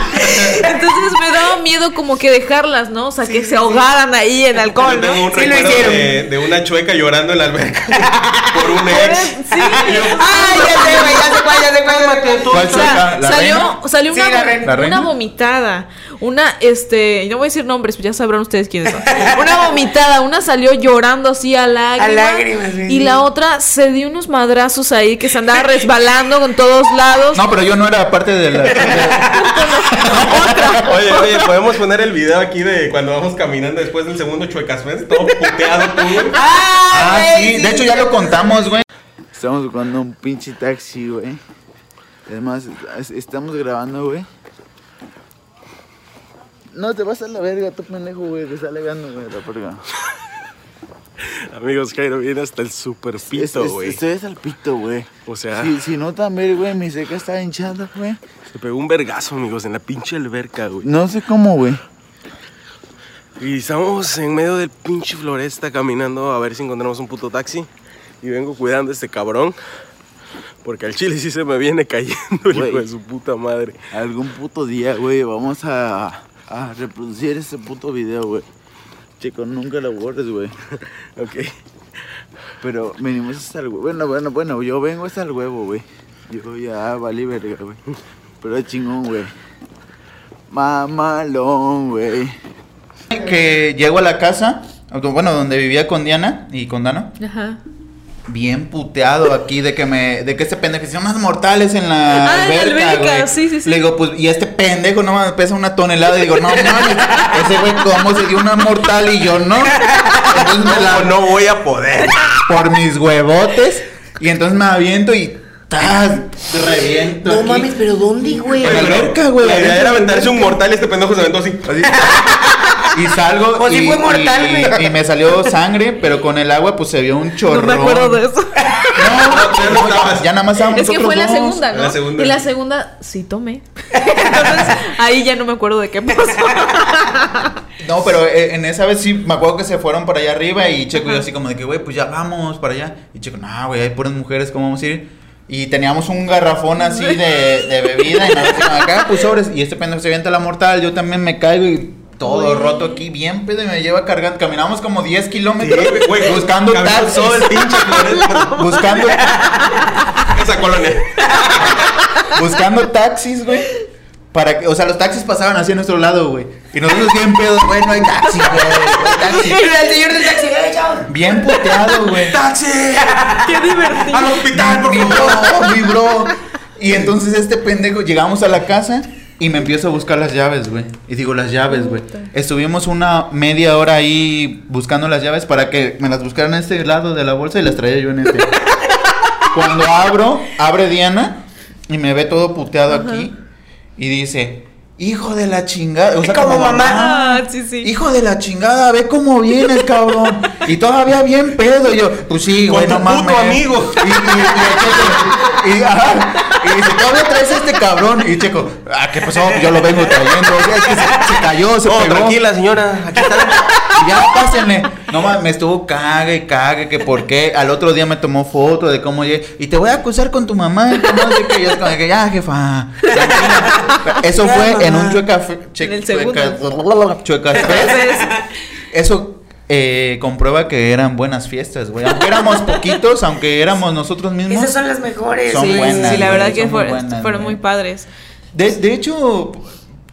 entonces me daba miedo como que dejarlas, ¿no? O sea, que se ahogaran ahí en alcohol, ¿no?
un
Sí lo hicieron.
de, de una chueca llorando en la alberca [LAUGHS] por un ex.
Sí.
Ay, ya sé, güey, ya sé cuál, ya sé cuál.
¿Cuál
O sea,
chueca? ¿La
salió,
reina?
salió
Sí,
una,
la.
¿La reina?
una vomitada, Una, este, no voy a decir nombres, pues ya sabrán ustedes quiénes son. Una vomitada, una salió llorando así a lágrimas.
A lágrimas, sí,
Y
sí.
la otra se dio unos madrazos ahí que se andaba resbalando con todos lados.
No, pero yo no era parte de la. [LAUGHS]
Oye, oye, podemos poner el video aquí de cuando vamos caminando después del segundo Chuecas Fest, todo puteado tú.
Ah,
güey,
sí. De hecho, ya lo contamos, güey.
Estamos buscando un pinche taxi, güey. Es más, es- estamos grabando, güey. No te vas a la verga, tú pendejo, güey, que está alegando, güey, la verga. [LAUGHS]
Amigos, Jairo viene hasta el super pito,
es-
güey.
Estoy hasta el pito, güey.
O sea,
Si, si no también, güey, mi seca está hinchada, güey.
se pegó un vergazo, amigos, en la pinche alberca, güey.
No sé cómo, güey.
Y estamos en medio del pinche floresta caminando a ver si encontramos un puto taxi. Y vengo cuidando a este cabrón. Porque al chile sí se me viene cayendo
Güey. [LAUGHS]
hijo de su puta madre.
Algún puto día, güey, vamos a, a reproducir ese puto video, güey. Chico, nunca lo borres, güey. [LAUGHS]
Ok.
Pero venimos hasta el huevo. Bueno, bueno, bueno, yo vengo hasta el huevo, güey. Yo ya valí verga, güey. Pero es chingón, güey. Mamalón, güey.
Que llego a la casa, bueno, donde vivía con Diana y con Dano.
Ajá.
Bien puteado aquí de que me, de que este pendejo hicieron unas mortales en la
Ah, en la
alberca,
alberca, sí, sí, sí.
Le digo, pues, y este pendejo no me pesa una tonelada. Y digo, no mames, ese güey cómo se dio una mortal y yo no. Entonces me la,
No, no voy a poder.
por mis huevotes. Y entonces me aviento y ¡tas! reviento.
No
aquí.
mames, pero ¿dónde, güey?
En la alberca, güey.
La idea era aventarse un
alberca.
mortal y este pendejo se aventó así.
Así. [LAUGHS] Y salgo.
Pues sí
y,
fue mortal,
y-
güey.
y me salió sangre, pero con el agua pues se vio un
No
chorro.
me acuerdo de eso.
ya no estabas.
Ya nada más estábamos
Es que fue la
dos.
segunda, ¿no?
La segunda.
Y la segunda sí tomé. [LAUGHS] Entonces, ahí ya no me acuerdo de qué pasó. [LAUGHS]
No, pero eh, en esa vez sí me acuerdo que se fueron para allá arriba y Checo y yo así como de que, güey, pues ya vamos para allá. Y Checo, no, güey, hay puras mujeres, ¿cómo vamos a ir? Y teníamos un garrafón así de, de bebida y como acá, pues sobres. Y este pendejo se avienta la mortal, yo también me caigo y todo roto aquí, bien pedo, y me lleva cargando. Caminamos como 10
Sí,
kilómetros
güey,
buscando
caminamos
taxis.
todo el pinche floresta. [LAUGHS]
Buscando,
Esa colonia. [LAUGHS]
buscando taxis, güey. Para que, o sea, los taxis pasaban así a nuestro lado, güey. Y nosotros bien pedos, güey, no hay taxi, güey. no hay taxi.
El señor del taxi, eh, chao.
Bien puteado, güey.
¡Taxi!
Qué divertido.
¡Al hospital, por favor!
Vibró, vibró. Y entonces este pendejo, llegamos a la casa y me empiezo a buscar las llaves, güey. Y digo, las llaves, güey. Estuvimos una media hora ahí buscando las llaves para que me las buscaran en este lado de la bolsa y las traía yo en este. [LAUGHS] Cuando abro, abre Diana y me ve todo puteado aquí y dice, hijo de la chingada. O sea,
Como
como,
mamá.
Ah, sí, sí.
Hijo de la chingada, ve cómo vienes, cabrón. Y todavía bien pedo. Y yo, pues sí,
Con
güey, no
tu
mames.
puto amigo.
Y, y, y, y, ajá, y dice, todavía traes a este cabrón. Y Checo, ah, ¿qué pasó? Yo lo vengo trayendo. O sea, es que se, se cayó, se
No,
pegó.
tranquila, señora. Aquí está.
Ya, pásenle. No mames, me estuvo cague y cague, que por qué. Al otro día me tomó foto de cómo llegué. Y te voy a acusar con tu mamá. no sé qué. Yo es como que ya, jefa. Eso
Ya,
fue en un chueca. che-
En el
chueca- chueca Eso eh, comprueba que eran buenas fiestas, güey. Aunque éramos poquitos, aunque éramos nosotros mismos.
Esas son las mejores.
Son
sí,
buenas,
sí, la
güey,
verdad que
son muy buenas,
fueron muy padres.
De, de hecho,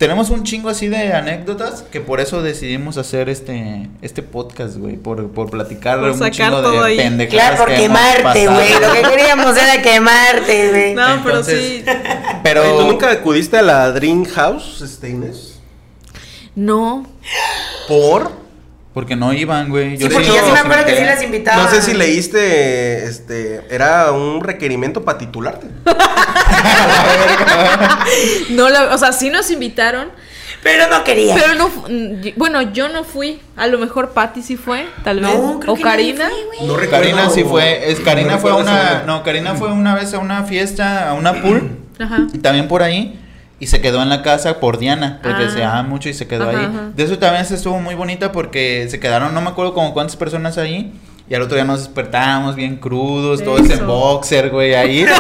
tenemos un chingo así de anécdotas que por eso decidimos hacer este, este podcast, güey. Por, por platicar
Por
un chingo
todo
de
ahí.
pendejadas
Claro, por
que
quemarte, güey. Lo que queríamos era quemarte, güey.
No, pero
Entonces,
sí.
Pero
¿Tú nunca acudiste a la Dream House, este Inés?
No.
¿Por?
Porque no iban, güey.
Sí, porque
yo sí me
acuerdo que sí
metía.
las invitaba.
No sé si leíste, este, era un requerimiento para titularte. [LAUGHS]
No, la- o sea, sí nos invitaron,
Pero no quería.
pero no, bueno, yo no fui. A lo mejor Patty sí fue, tal vez.
No, creo
o
que
Karina.
No recuerdo.
Karina sí fue, es, Karina
no
fue una, no, Karina fue una vez a una fiesta, a una pool,
Ajá.
y también por ahí, y se quedó en la casa por Diana, porque
Ah.
se ama mucho y se quedó
Ajá,
ahí.
ajá.
De eso también se estuvo muy bonita porque se quedaron, no me acuerdo como cuántas personas ahí, y al otro día nos despertábamos bien crudos, todos en boxer, güey, ahí. [LAUGHS]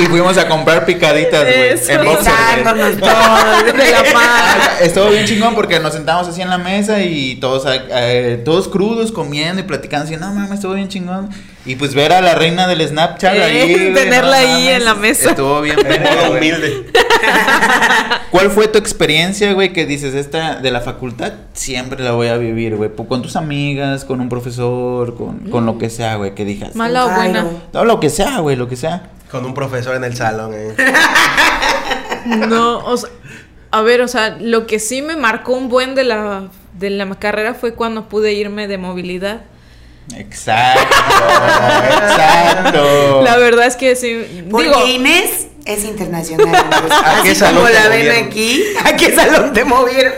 y fuimos a comprar picaditas, güey. En boxer, güey.
Besándonos todos.
De la [LAUGHS] paz.
Estuvo bien chingón porque nos sentamos así en la mesa y todos, eh, todos crudos comiendo y platicando así, no mames, estuvo bien chingón. Y pues ver a la reina del Snapchat
Eh,
ahí.
tenerla
no
ahí en la mesa.
Estuvo bien
Modo humilde. [LAUGHS]
¿Cuál fue tu experiencia, güey, que dices esta de la facultad? Siempre la voy a vivir, güey. po- Con tus amigas, con un profesor, con, con lo que sea, güey, que digas.
Mala o buena.
No, lo que sea, güey, lo que sea.
Con un profesor en el salón, eh. [LAUGHS]
No, o sea, a ver, o sea, lo que sí me marcó un buen de la, de la carrera fue cuando pude irme de movilidad.
Exacto, exacto.
La verdad es que sí.
Porque
digo,
Inés es internacional. [LAUGHS]
¿A qué
Así
salón
como
te
la ven
movieron?
aquí, [LAUGHS] ¿a qué salón te movieron?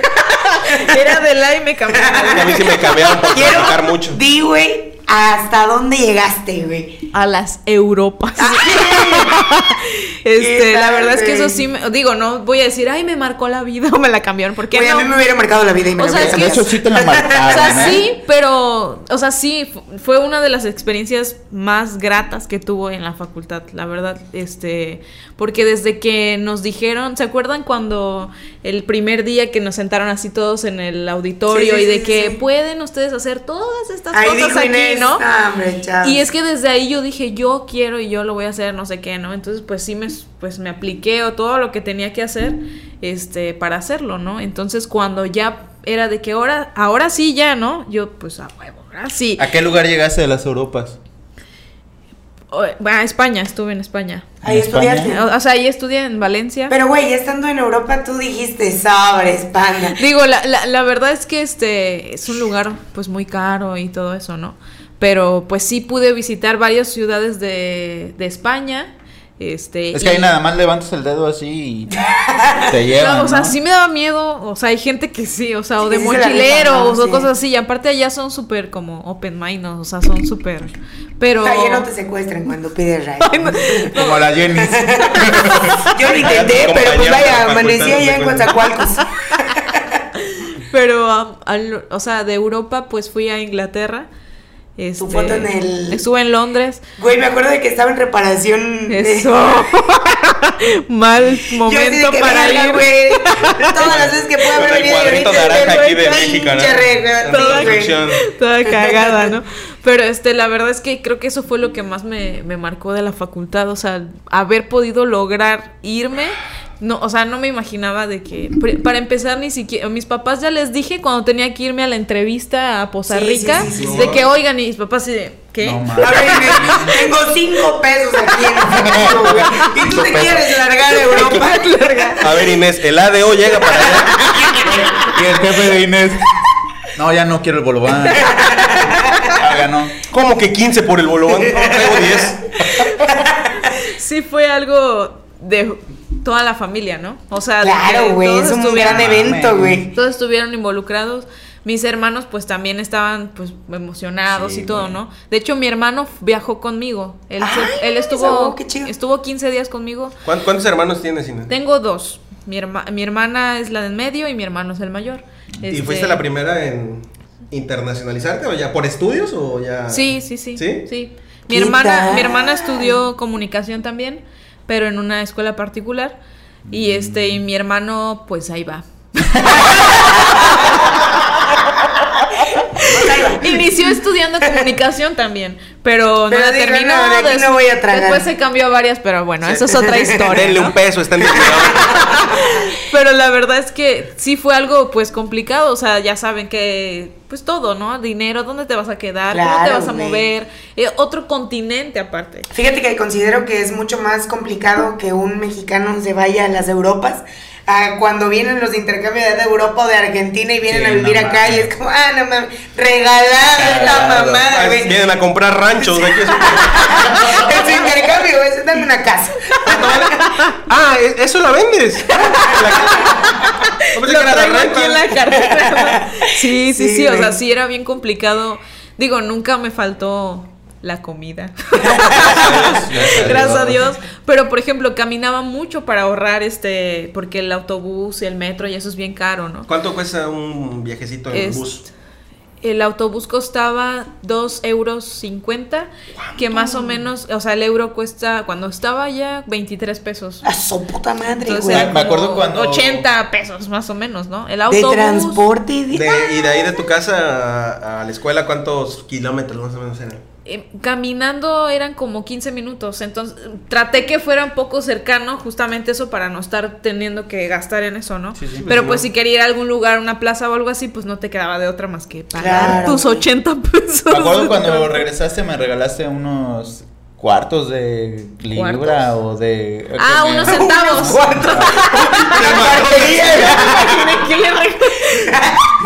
era de la y me cambiaron.
A mí sí me cambiaron por
Quiero,
platicar mucho.
di, güey, ¿hasta dónde llegaste, güey?
a las Europas. [LAUGHS]
¿Qué
este, la verdad es que eso sí me, digo, no voy a decir, ay, me marcó la vida o me la cambiaron, porque no.
a mí me hubiera marcado la vida y me
O
la
sea,
hubiera
es que-
De hecho, sí te la marcaron, [LAUGHS]
O sea,
¿eh?
sí, pero, o sea, sí, fu- fue una de las experiencias más gratas que tuvo en la facultad, la verdad, este, porque desde que nos dijeron, ¿se acuerdan cuando el primer día que nos sentaron así todos en el auditorio
Sí, sí,
y de
sí,
que
sí.
pueden ustedes hacer todas estas
Ahí
cosas
dijo
aquí,
Inés,
¿no?
"Ah, hombre, chao".
Y es que desde ahí yo dije, yo quiero y yo lo voy a hacer, no sé qué, ¿no? Entonces, pues sí me, pues me apliqué o todo lo que tenía que hacer, este, para hacerlo, ¿no? Entonces, cuando ya era de que ahora, ahora sí ya, ¿no? Yo, pues a huevo, ahora sí.
¿A qué lugar llegaste de las Europas?
A España, estuve en España.
Ahí
¿En España?
estudiaste.
O, o sea, ahí estudié en Valencia.
Pero, güey, ya estando en Europa, tú dijiste sobres, panda.
Digo, la, la, la verdad es que este es un lugar pues muy caro y todo eso, ¿no? Pero pues sí pude visitar varias ciudades de, de España. Este,
Es que ahí nada más levantas el dedo así y te llevan.
No, o sea,
¿no?
sí me daba miedo, o sea, hay gente que sí, o sea, o de
sí
mochileros
¿no?
o
Sí.
cosas así, y aparte allá son súper como open mind, ¿no? o sea, son súper, pero...
Ahí no te secuestran cuando pides [LAUGHS] ride.
Como la Jenny. [LAUGHS]
Yo lo intenté, pero pues vaya, amanecí
no
allá en. Coatzacoalcos. [LAUGHS]
Pero, am, al- o sea, de Europa pues fui a Inglaterra. Este,
foto en el-
Estuve en Londres.
Güey, me acuerdo de que estaba en reparación. de-
Eso. [LAUGHS] Mal
Yo así de
momento
que
para ir.
güey. Todas las veces que puedo haber
el [LAUGHS]
venido.
cuadrito
ahorita,
naranja
güey,
aquí de
toda
México, ¿no? Toda.
Toda [LAUGHS] cagada, ¿no? Pero este, la verdad es que creo que eso fue lo que más me, me marcó de la facultad. O sea, haber podido lograr irme. No, o sea, no me imaginaba de que. Para empezar, ni siquiera. Mis papás ya les dije cuando tenía que irme a la entrevista a Poza
Sí,
Rica.
sí, sí, sí,
de que oigan, y mis papás así de. ¿Qué?
No
A ver, [LAUGHS] tengo cinco pesos aquí en güey. [LAUGHS] ¿Y tú te quieres largar a Europa? [LAUGHS]
A ver, Inés, el ADO llega para allá.
Y el jefe de Inés. No, ya no quiero el bolobán. Ah, ya no.
¿Cómo que 15 por el bolobán? No, traigo 10.
sí fue algo de toda la familia, ¿no? O sea,
Claro, güey,
todos
es un
estuvieron-
gran evento, güey.
Todos estuvieron involucrados. Mis hermanos pues también estaban pues emocionados
Sí,
y todo,
güey.
¿no? De hecho, mi hermano viajó conmigo. Él, se-
Ay,
él estuvo
wow, qué chido.
estuvo 15 días conmigo.
¿Cuán- ¿Cuántos hermanos tienes, Inés?
Tengo dos. Mi, herma- mi hermana es la del medio y mi hermano es el mayor.
¿Y
Este,
fuiste la primera en internacionalizarte o ya por estudios o ya?
Sí, sí, sí.
¿Sí?
Mi
¿Qué
hermana,
tal?
mi hermana estudió comunicación también, pero en una escuela particular. Y este, y mi hermano, pues ahí va. [LAUGHS] [LAUGHS] Inició estudiando [LAUGHS] comunicación también, pero,
Pero
no la terminó.
"No, de aquí
des-
no voy a tragar".
Después se cambió a varias, pero bueno, esa es otra [LAUGHS] historia.
Denle
¿no?
un peso, está en.
Pero la verdad es que sí fue algo pues complicado, o sea, ya saben que pues todo, ¿no? Dinero, ¿dónde te vas a quedar? ¿Cómo te
Claro,
vas a mover? Eh, otro continente aparte.
Fíjate que considero que es mucho más complicado que un mexicano se vaya a las Europas. A cuando vienen los de intercambio de Europa o de Argentina y vienen
Sí,
a vivir
no
acá y es como, ah, no mames, regalada esta
Regalado.
mamada,
Ah,
güey.
Vienen a comprar ranchos. aquí [LAUGHS] es
intercambio, güey, es dame una casa. [LAUGHS]
Ah, ¿e- ¿eso la vendes? Era la
traigo
renta.
aquí en la cartera. [LAUGHS] Sí, sí, sí,
Sí,
o sea, sí era bien complicado. Digo, nunca me faltó la comida. [LAUGHS] Gracias a Dios. Pero por ejemplo, caminaba mucho para ahorrar este, porque el autobús y el metro y eso es bien caro, ¿no?
¿Cuánto cuesta un viajecito en
Es-
bus?
el autobús costaba 2 euros 50, que más o menos, o sea, el euro cuesta, cuando estaba ya, 23 pesos.
A su puta madre,
Entonces
güey.
era
Me acuerdo cuando-
80 pesos más o menos, ¿no? El
De
autobús.
transporte y de...
De- y de ahí de tu casa a, a la escuela, ¿cuántos kilómetros más o menos eran?
Eh, caminando eran como 15 minutos, entonces traté que fuera un poco cercano, justamente eso para no estar teniendo que gastar en eso, ¿no?
Sí, sí.
Pero
Pues,
pues
no.
si quería ir a algún lugar, una plaza o algo así, pues no te quedaba de otra más que pagar
Claro,
tus
güey.
80 pesos.
Me acuerdo cuando regresaste me regalaste unos cuartos de libra
¿Cuartos?
o de...
Ah,
que me-
unos [LAUGHS] centavos. [LAUGHS] ¿Qué le?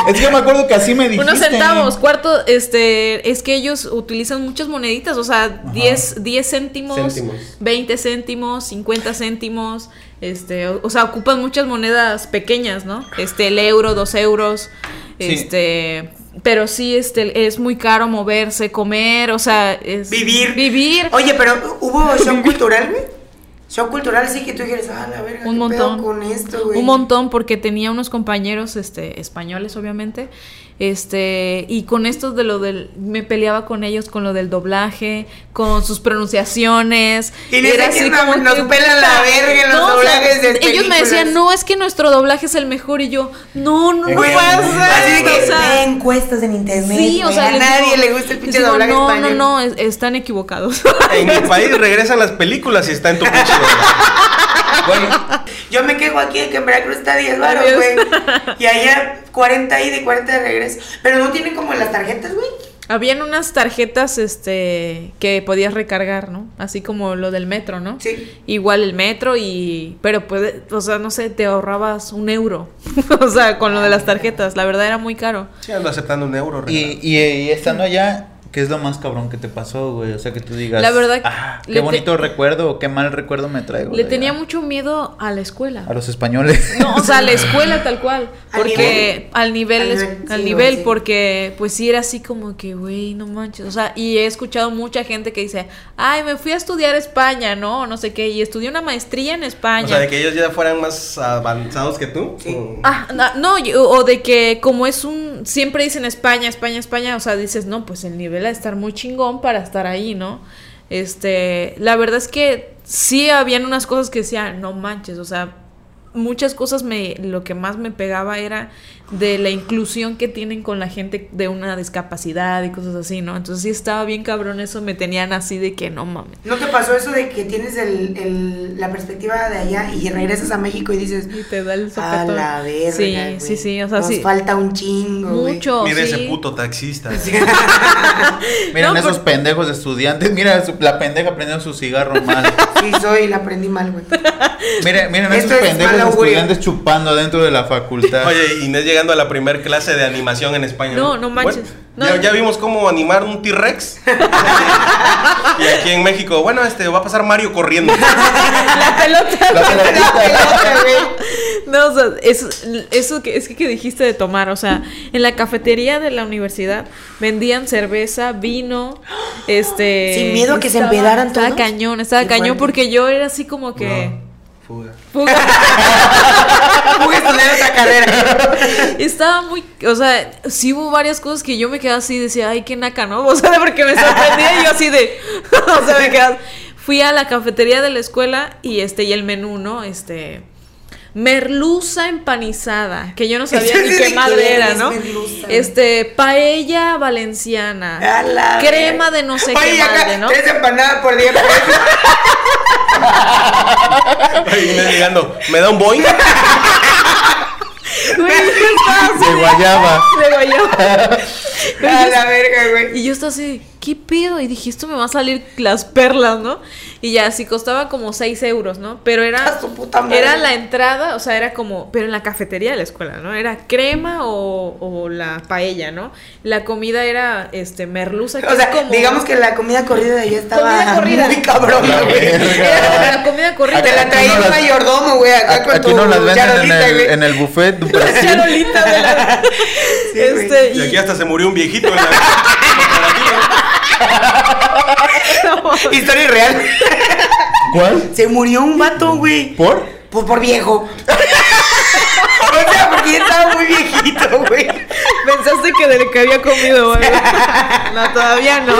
Es que me acuerdo que así me dijiste.
Unos centavos, cuarto, este, es que ellos utilizan muchas moneditas, o sea, 10, 10 céntimos,
Céntimos.
20 céntimos, 50 céntimos, este, o, o sea, ocupan muchas monedas pequeñas, ¿no? Este, el euro, dos euros,
Sí.
este, pero sí, este, es muy caro moverse, comer, o sea, es...
Vivir.
Vivir.
Oye, pero ¿hubo shock [LAUGHS] cultural, güey? Shock cultural sí que tú dijeras, ah, la verga,
Un
¿qué pedo
montón.
con esto, güey?
Un montón porque tenía unos compañeros este españoles obviamente. Este, y con esto de lo del me peleaba con ellos con lo del doblaje, con sus pronunciaciones.
Y dice que nos- nos pelan la verga en los
o sea,
doblajes de
Ellos me
películas.
decían, "No, es que nuestro doblaje es el mejor." Y yo, "No, no, no ser",
así que
o sea,
ve encuestas en internet.
Sí, o sea,
a nadie
digo-
le gusta el pinche
digo,
doblaje
no,
español.
No, no, es- están equivocados.
En mi país regresan las películas y está en tu pinche [LAUGHS] [LAUGHS]
Yo me quejo aquí de que en Veracruz está 10 baros, güey. [LAUGHS] Y allá 40 ida y 40 de regreso. Pero no tienen como las tarjetas, güey.
Habían unas tarjetas este que podías recargar, ¿no? Así como lo del metro, ¿no?
Sí.
Igual el metro y pero puede, o sea, no sé, te ahorrabas un euro. [LAUGHS] o sea, con lo de las tarjetas, la verdad era muy caro.
Sí, ando aceptando un euro.
Y, y, y estando allá, ¿qué es lo más cabrón que te pasó, güey? O sea, que tú digas...
La verdad,
"Ah,
le
qué
te-
bonito recuerdo o qué mal recuerdo me traigo.
Le tenía
allá".
mucho miedo a la escuela.
A los españoles. [LAUGHS]
No, o sea, a la escuela tal cual.
¿Al
Porque al nivel,
Al nivel,
al
sí,
nivel,
güey, sí.
porque pues sí era así como que, güey, no manches. O sea, y he escuchado mucha gente que dice, ay, me fui a estudiar a España, ¿no? No sé qué, y estudié una maestría en España.
O sea, de que ellos ya fueran más avanzados que tú.
Sí.
o-
Ah, no, o de que como es un, siempre dicen España, España, España, o sea, dices, no, pues el nivel estar muy chingón para estar ahí, ¿no? Este, la verdad es que sí habían unas cosas que decían, no manches, o sea, muchas cosas me, lo que más me pegaba era de la inclusión que tienen con la gente de una discapacidad y cosas así, ¿no? Entonces sí estaba bien cabrón eso, me tenían así de que no mames.
¿No te pasó eso de que tienes el, el- la perspectiva de allá y regresas a México y dices,
Y te da el
a
sopetón.
la verga,
Sí, sí, sí, o sea,
Nos
sí.
falta un chingo.
Mucho.
Mira ese puto taxista. [LAUGHS]
Miren
No,
esos
por-
pendejos de estudiantes. Mira, su- la pendeja prendiendo su cigarro mal. [LAUGHS]
Sí soy, la aprendí mal, güey.
Miren, miren
Esto
esos
es
pendejos
mal augurio.
estudiantes chupando dentro de la facultad.
Oye, Inés llegando a la primera clase de animación en España.
No, no manches.
Bueno,
No.
ya, ya vimos cómo animar un T-Rex. [LAUGHS] y aquí en México, bueno, este va a pasar Mario corriendo. [LAUGHS]
La pelota.
La pelotita.
No, o sea, eso, eso que es que, que dijiste de tomar, o sea, en la cafetería de la universidad vendían cerveza, vino, este [GASPS]
Sin miedo a que se
estaba-
empedaran
Estaba
todos.
cañón, estaba
Qué
cañón
fuerte.
porque yo era así como que
Fuga.
Fuga.
Voy a estudiar esa carrera.
Estaba muy, o sea, sí hubo varias cosas que yo me quedaba así, decía, ay, qué naca, ¿no? O sea, porque me sorprendía y yo así de, [LAUGHS] o sea, me quedaba, fui a la cafetería de la escuela y este, y el menú, ¿no? Este, merluza empanizada, que yo no sabía ni qué madre era,
es
¿no?
merluza.
Este, paella valenciana, crema de no sé
Oye,
qué
acá,
madre, ¿no?
Tres empanadas por 10 pesos. [LAUGHS]
Llegando, ¿me da un boing? [LAUGHS]
Güey,
De guayaba.
de guayaba. [LAUGHS]
A la verga, güey.
Y yo estaba así, ¿qué pedo? Y dije, esto me va a salir las perlas, ¿no? Y ya, así costaba como 6 euros, ¿no? Pero
A
era,
su puta madre.
era la entrada, o sea, era como, pero en la cafetería de la escuela, ¿no? Era crema o, o la paella, ¿no? La comida era, este, merluza. que
O sea,
es como...
digamos que la comida corrida de allá
Comida
estaba
corrida.
muy [LAUGHS] cabrona,
La
güey.
Era la comida corrida.
Te la traía
no
un
las-
mayordomo, güey, acá con
Aquí
tu
no las venden en
charolita,
el,
güey.
en el buffet [LAUGHS] Brasil.
charolita de la...
Sí,
este,
Y
y-
aquí hasta se murió un viejito en la. [LAUGHS] [LAUGHS]
Historia real.
¿Cuál?
Se murió un vato, güey.
¿Por?
Pues por viejo. [LAUGHS] o sea, porque ya estaba muy viejito, güey.
Pensaste que de que había comido, güey. No, todavía no.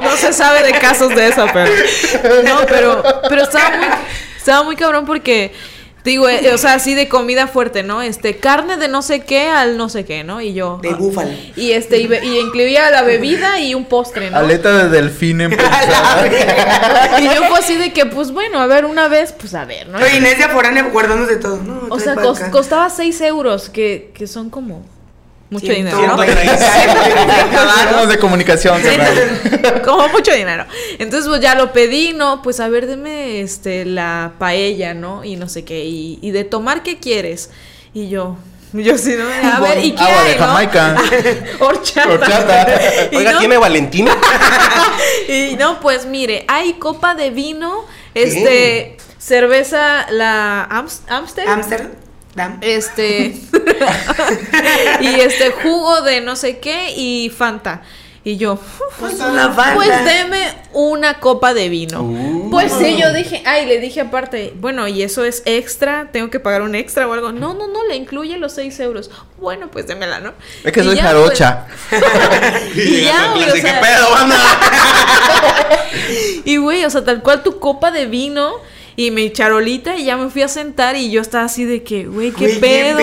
No se sabe de casos de eso, pero. No, pero, pero estaba muy, estaba muy cabrón porque. Digo, eh, o sea, así de comida fuerte, ¿no? Este, carne de no sé qué al no sé qué, ¿no? Y yo.
De
ah,
búfalo.
Y este, y, incluía la bebida y un postre, ¿no?
Aleta de delfín empanizada. [LAUGHS]
Y yo fue así de que, pues bueno, a ver, una vez, pues a ver, ¿no?
Oye, Inés de foránea guardándose todo. No,
O sea, costaba 6 euros, que, que son como mucho dinero, [LAUGHS] ¿no?
Hablamos de comunicación, [LAUGHS]
como mucho dinero. Entonces, pues ya lo pedí, ¿no? Pues a ver, deme este, la paella, ¿no? Y no sé qué. Y, y de tomar, ¿qué quieres? Y yo, yo sí, ¿no? A ver, ¿y qué
Agua
hay,
de
no?
Jamaica. [LAUGHS]
Horchata.
Horchata.
Y
Oiga,
no,
¿tiene Valentina?
y no, pues mire, hay copa de vino, este, cerveza, la Ams- Amstel. Este. [LAUGHS] y este jugo de no sé qué y Fanta. Y yo,
Pues una
pues deme una copa de vino.
Uh.
Pues sí, yo dije, ay, le dije aparte, bueno, y eso es extra, tengo que pagar un extra o algo. No, no, no, le incluye los 6 euros. Bueno, pues démela, ¿no?
Es que
Y
soy
ya,
jarocha.
Y [LAUGHS]
Y ya, güey, o
¿qué
sea-
pedo, banda? [LAUGHS]
Y güey, o sea, tal cual tu copa de vino y mi charolita y ya me fui a sentar y yo estaba así de que, güey, ¿qué,
Güey, ¿qué
pedo?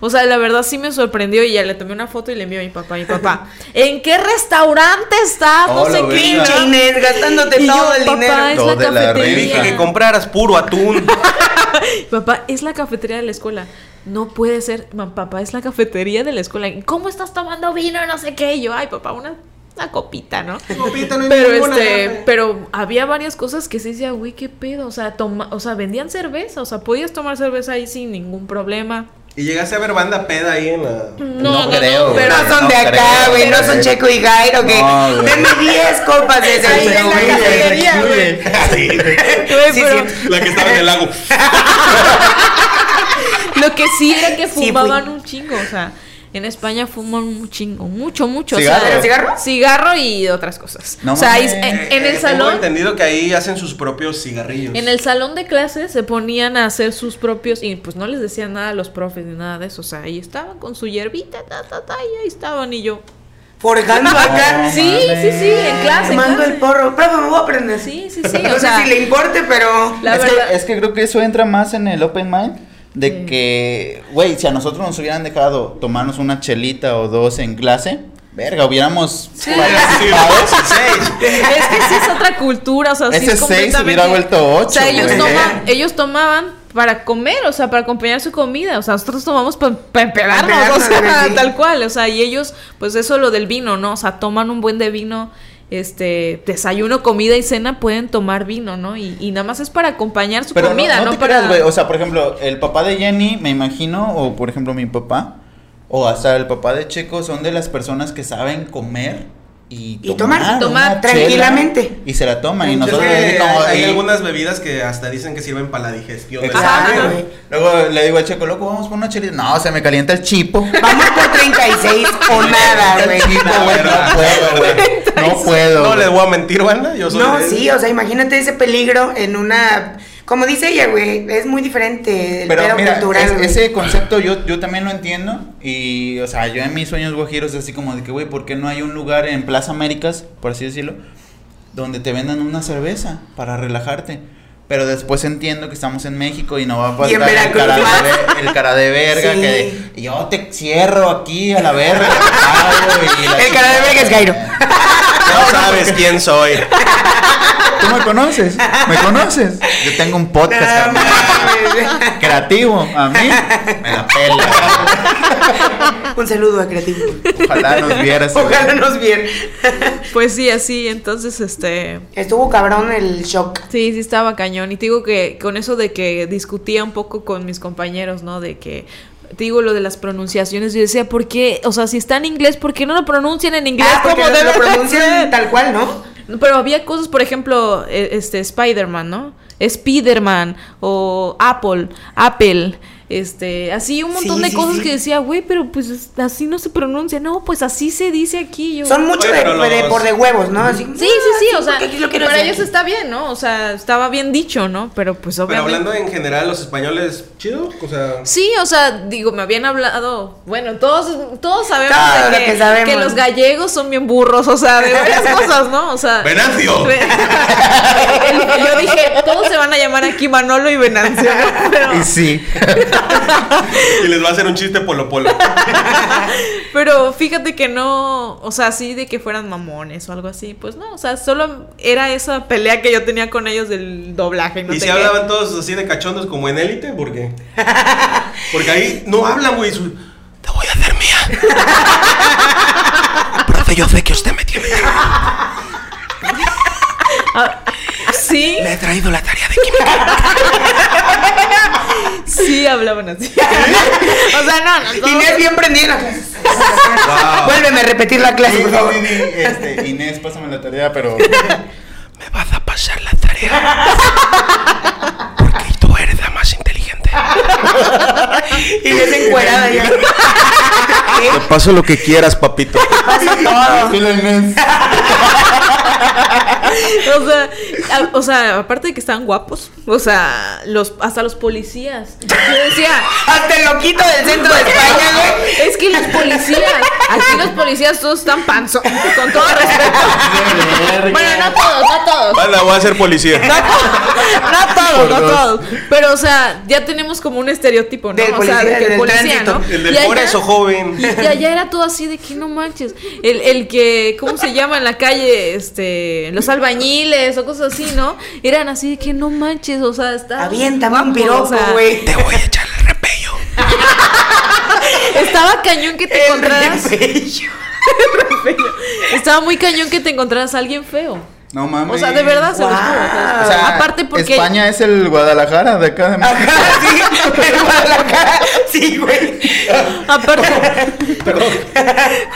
O sea, la verdad sí me sorprendió y ya le tomé una foto y le envié a mi papá. Mi papá, ¿en qué restaurante estás? No
Oh,
sé qué.
Pinche Inés, gastándote
Y yo,
todo el
papá,
dinero.
es la cafetería.
dije que compraras puro atún. [LAUGHS]
Papá, es la cafetería de la escuela. No puede ser, papá, es la cafetería de la escuela. ¿Cómo estás tomando vino? No sé qué. Y yo, ay, papá, una, una copita, ¿no?
Copita, no hay
Pero
ninguna.
este, pero había varias cosas que sí decía, güey, qué pedo. O sea, toma, o sea, vendían cerveza, o sea, podías tomar cerveza ahí sin ningún problema.
Y llegaste a ver banda peda ahí en la.
No, no,
creo,
no, pero
No son
No
de acá, güey. No son Checo y Jairo, que denme 10 copas de
Ahí en la cafetería, güey.
Sí,
Sí,
pero
sí.
la que estaba en el lago. [LAUGHS]
lo que sí era que fumaban un chingo, o sea, en España fuman un chingo, mucho, mucho.
¿Cigarro?
O sea,
¿Cigarro?
Cigarro y otras cosas.
No
o sea, ahí- en, en
Eh,
el
Tengo
salón,
entendido que ahí hacen sus propios cigarrillos.
en el salón de clases se ponían a hacer sus propios y pues no les decían nada a los profes ni nada de eso, o sea, ahí estaban con su hierbita, ta, ta, ta, y ahí estaban y yo.
Forjando acá.
Sí, sí, sí, en clase.
Mando el porro. Profe, me voy a aprender.
Sí, sí, sí,
No
o sea,
sé si le importe, pero.
la
es,
verdad.
que, es que creo que eso entra más en el open mind. De que, güey, si a nosotros nos hubieran dejado tomarnos una chelita o dos en clase, verga, hubiéramos
Sí,
participado. [LAUGHS]
seis.
Es que sí es otra cultura, o sea, sí
Ese
es
seis hubiera vuelto ocho,
O sea, ellos, toman, ellos tomaban para comer, o sea, para acompañar su comida, o sea, nosotros tomamos para empedarnos,
Pa'
o sea,
sí.
tal cual, o sea, y ellos, pues eso lo del vino, ¿no? O sea, toman un buen de vino, este, desayuno, comida y cena, pueden tomar vino, ¿no? Y, y nada más es para acompañar su
Pero
comida,
no,
¿no?
te
para...
creas, güey. O sea, por ejemplo, el papá de Jenny, me imagino, o por ejemplo mi papá, o hasta el papá de Checo, son de las personas que saben comer y,
Y tomar,
una
tomar
chela
tranquilamente.
Y se la toman. Y
Es
nosotros
que hay
y-
algunas bebidas que hasta dicen que sirven para la digestión.
Exacto. Luego le digo a Checo, loco, vamos por una chelita. No, se me calienta el chipo.
Vamos por 36 o nada,
El
güey.
chipo, güey, no puedo, güey. No puedo.
No les voy a mentir, banda. Yo soy
No,
de-
sí, o sea, imagínate ese peligro en una. Como dice ella, güey, es muy diferente el
Pero
pedo
mira,
cultural,
es-
güey.
ese concepto yo, yo también lo entiendo. Y, o sea, yo en mis sueños guajiros es así como de que, güey, ¿por qué no hay un lugar en Plaza Américas, por así decirlo, donde te vendan una cerveza para relajarte? Pero después entiendo que estamos en México y no va a faltar el cara, de,
más.
ver- el cara de verga
Sí.
que yo te cierro aquí a la verga. [LAUGHS] y la
El cara de verga es Jairo.
No [LAUGHS] sabes quién soy.
¿Tú me conoces? ¿Me conoces? Yo tengo un podcast
No
carnal,
mames.
creativo. A mí [LAUGHS] me la pela.
Un saludo a Creativo.
Ojalá nos vieras.
Ojalá nos viera.
Pues sí, así, entonces, este...
Estuvo cabrón el shock.
Sí, sí estaba cañón. Y te digo que con eso de que discutía un poco con mis compañeros, ¿no? De que, te digo lo de las pronunciaciones, yo decía, ¿por qué? O sea, si está en inglés, ¿por qué no lo pronuncian en inglés
Ah,
como debe
lo pronuncian [LAUGHS] tal cual, ¿no?
Pero había cosas, por ejemplo, e- este Spider-Man, ¿no? Spider-Man o Apple, Apple, este, así un montón
Sí,
de
sí,
cosas
sí.
que decía, güey, pero pues es- así no se pronuncia, no, pues así se dice aquí. Yo,
Son mucho de,
pero
por de huevos, ¿no? Así,
Sí, sí, sí,
ah,
o sea, para ellos está bien, ¿no? O sea, estaba bien dicho, ¿no? Pero pues
Pero
obviamente...
hablando en general, los españoles, chido, o sea.
Sí, o sea, digo, me habían hablado, bueno, todos, todos sabemos de que,
que sabemos.
que los gallegos son bien burros, o sea, de varias cosas, ¿no? O sea...
¡Venancio! [LAUGHS] [LAUGHS]
Yo dije, todos se van a llamar aquí Manolo y Venancio, ¿no? [LAUGHS] Pero,
Y sí.
Y les va a hacer un chiste polo polo.
pero fíjate que no, o sea, así de que fueran mamones o algo así, pues no, o sea, solo era esa pelea que yo tenía con ellos del doblaje. No
y si
qué.
hablaban todos así de cachondos como en élite, ¿por qué? Porque ahí no hablan, güey. Te voy a hacer mía. Profe, yo sé que usted me tiene.
Sí,
Le he traído la tarea de química. [LAUGHS]
sí hablaban así. [LAUGHS] o sea, no, no, todos-
Inés bien prendida.
Wow.
Vuélveme a repetir la clase, por favor.
Este, Inés, pásame la tarea, pero. [LAUGHS]
Me vas a pasar la tarea. Porque tú eres la más inteligente.
Inés encuerada ya.
Te paso lo que quieras, papito.
Todo.
O sea, a- o sea, aparte de que estaban guapos, o sea, los hasta los policías. Yo decía,
Hasta el loquito del centro de España, güey.
es que los policías, aquí los policías todos están panzo, con todo respeto. Bueno, no todos, no todos.
Vale, voy a ser policía.
No todos, no todos. Pero, o sea, ya tenemos como un estereotipo, ¿no?
Del
o sea, de que el policía,
tránsito.
¿no?
El del
Y allá-
por eso, joven.
Y, y allá era todo así de que no manches. El, el que, ¿cómo se llama en la calle? Este, los albañiles o cosas así, ¿no? Eran así de que no manches, o sea, está.
Aviéntame un
o sea,
güey.
Te voy a echar el repello. [LAUGHS]
Estaba cañón que te
El
encontraras. [LAUGHS] Estaba muy cañón que te encontraras a alguien feo.
No mames.
O sea, de verdad, se los juro. se los juro.
O sea,
Aparte porque.
España es el Guadalajara de acá de México.
Ajá, sí, en Guadalajara. Sí, güey.
Aparte,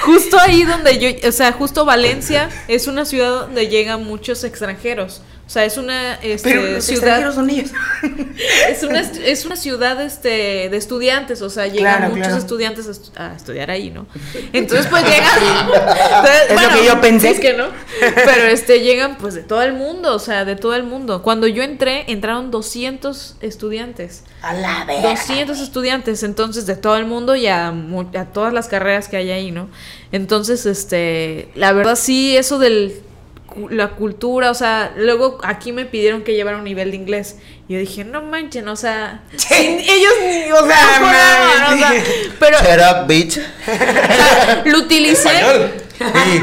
justo ahí donde yo, o sea, justo Valencia es una ciudad donde llegan muchos extranjeros. O sea, es una este,
Pero los
ciudad,
extranjeros son ellos. [LAUGHS]
es una, es una ciudad este, de estudiantes, o sea, llegan
Claro,
muchos
claro.
estudiantes a, estu- a estudiar ahí, ¿no? [LAUGHS] Entonces, pues llegan. Entonces,
Es lo que [LAUGHS] yo pensé.
Es que no. Pero este, llegan pues de todo el mundo, o sea, de todo el mundo. Cuando yo entré, entraron 200 estudiantes.
A la verga.
200 estudiantes, entonces, de todo el mundo y a, a todas las carreras que hay ahí, ¿no? Entonces, este, la verdad sí, eso del la cultura, o sea, luego aquí me pidieron que llevara un nivel de inglés. Y yo dije, no manchen, o sea, [LAUGHS] sin- ellos ni, o sea,
No
no, o sea, [LAUGHS] pero
Shut up, bitch. [LAUGHS]
o sea, lo utilicé,
Sí.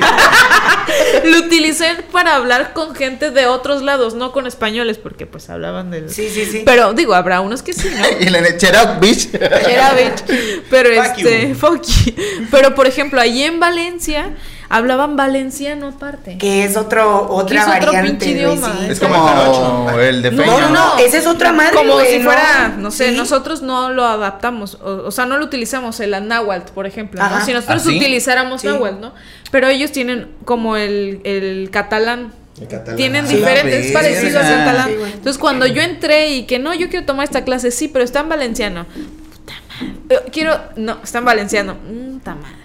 lo utilicé para hablar con gente de otros lados, no con españoles, porque pues hablaban del...
Sí, sí, sí.
Pero digo, habrá unos que sí, ¿no?
Y le shut up, bitch.
Era bitch. Pero
Fuck
este,
you.
fuck you. Pero por ejemplo, allí en Valencia hablaban valenciano aparte.
Que es otro, otra
es otro
variante,
pinche
güey,
idioma.
sí.
Es como el de
No,
Peña.
No, no, no, esa es otra madre,
Como si
¿no?
fuera, no sé,
Sí.
nosotros no lo adaptamos, o, o sea, no lo utilizamos el náhuatl, por ejemplo, ¿no? Si nosotros
¿Ah, sí?
utilizáramos
Sí.
náhuatl, ¿no? Pero ellos tienen como el, el catalán.
El catalán.
Tienen
Sí.
diferentes, es
La
parecido al catalán. Entonces, cuando yo entré y que no, yo quiero tomar esta clase, sí, pero está en valenciano. Puta madre. Quiero, no, está en valenciano. Mm, Puta madre.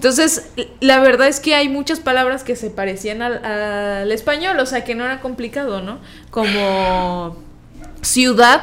Entonces, la verdad es que hay muchas palabras que se parecían al, al español, o sea, que no era complicado, ¿no? Como ciudad,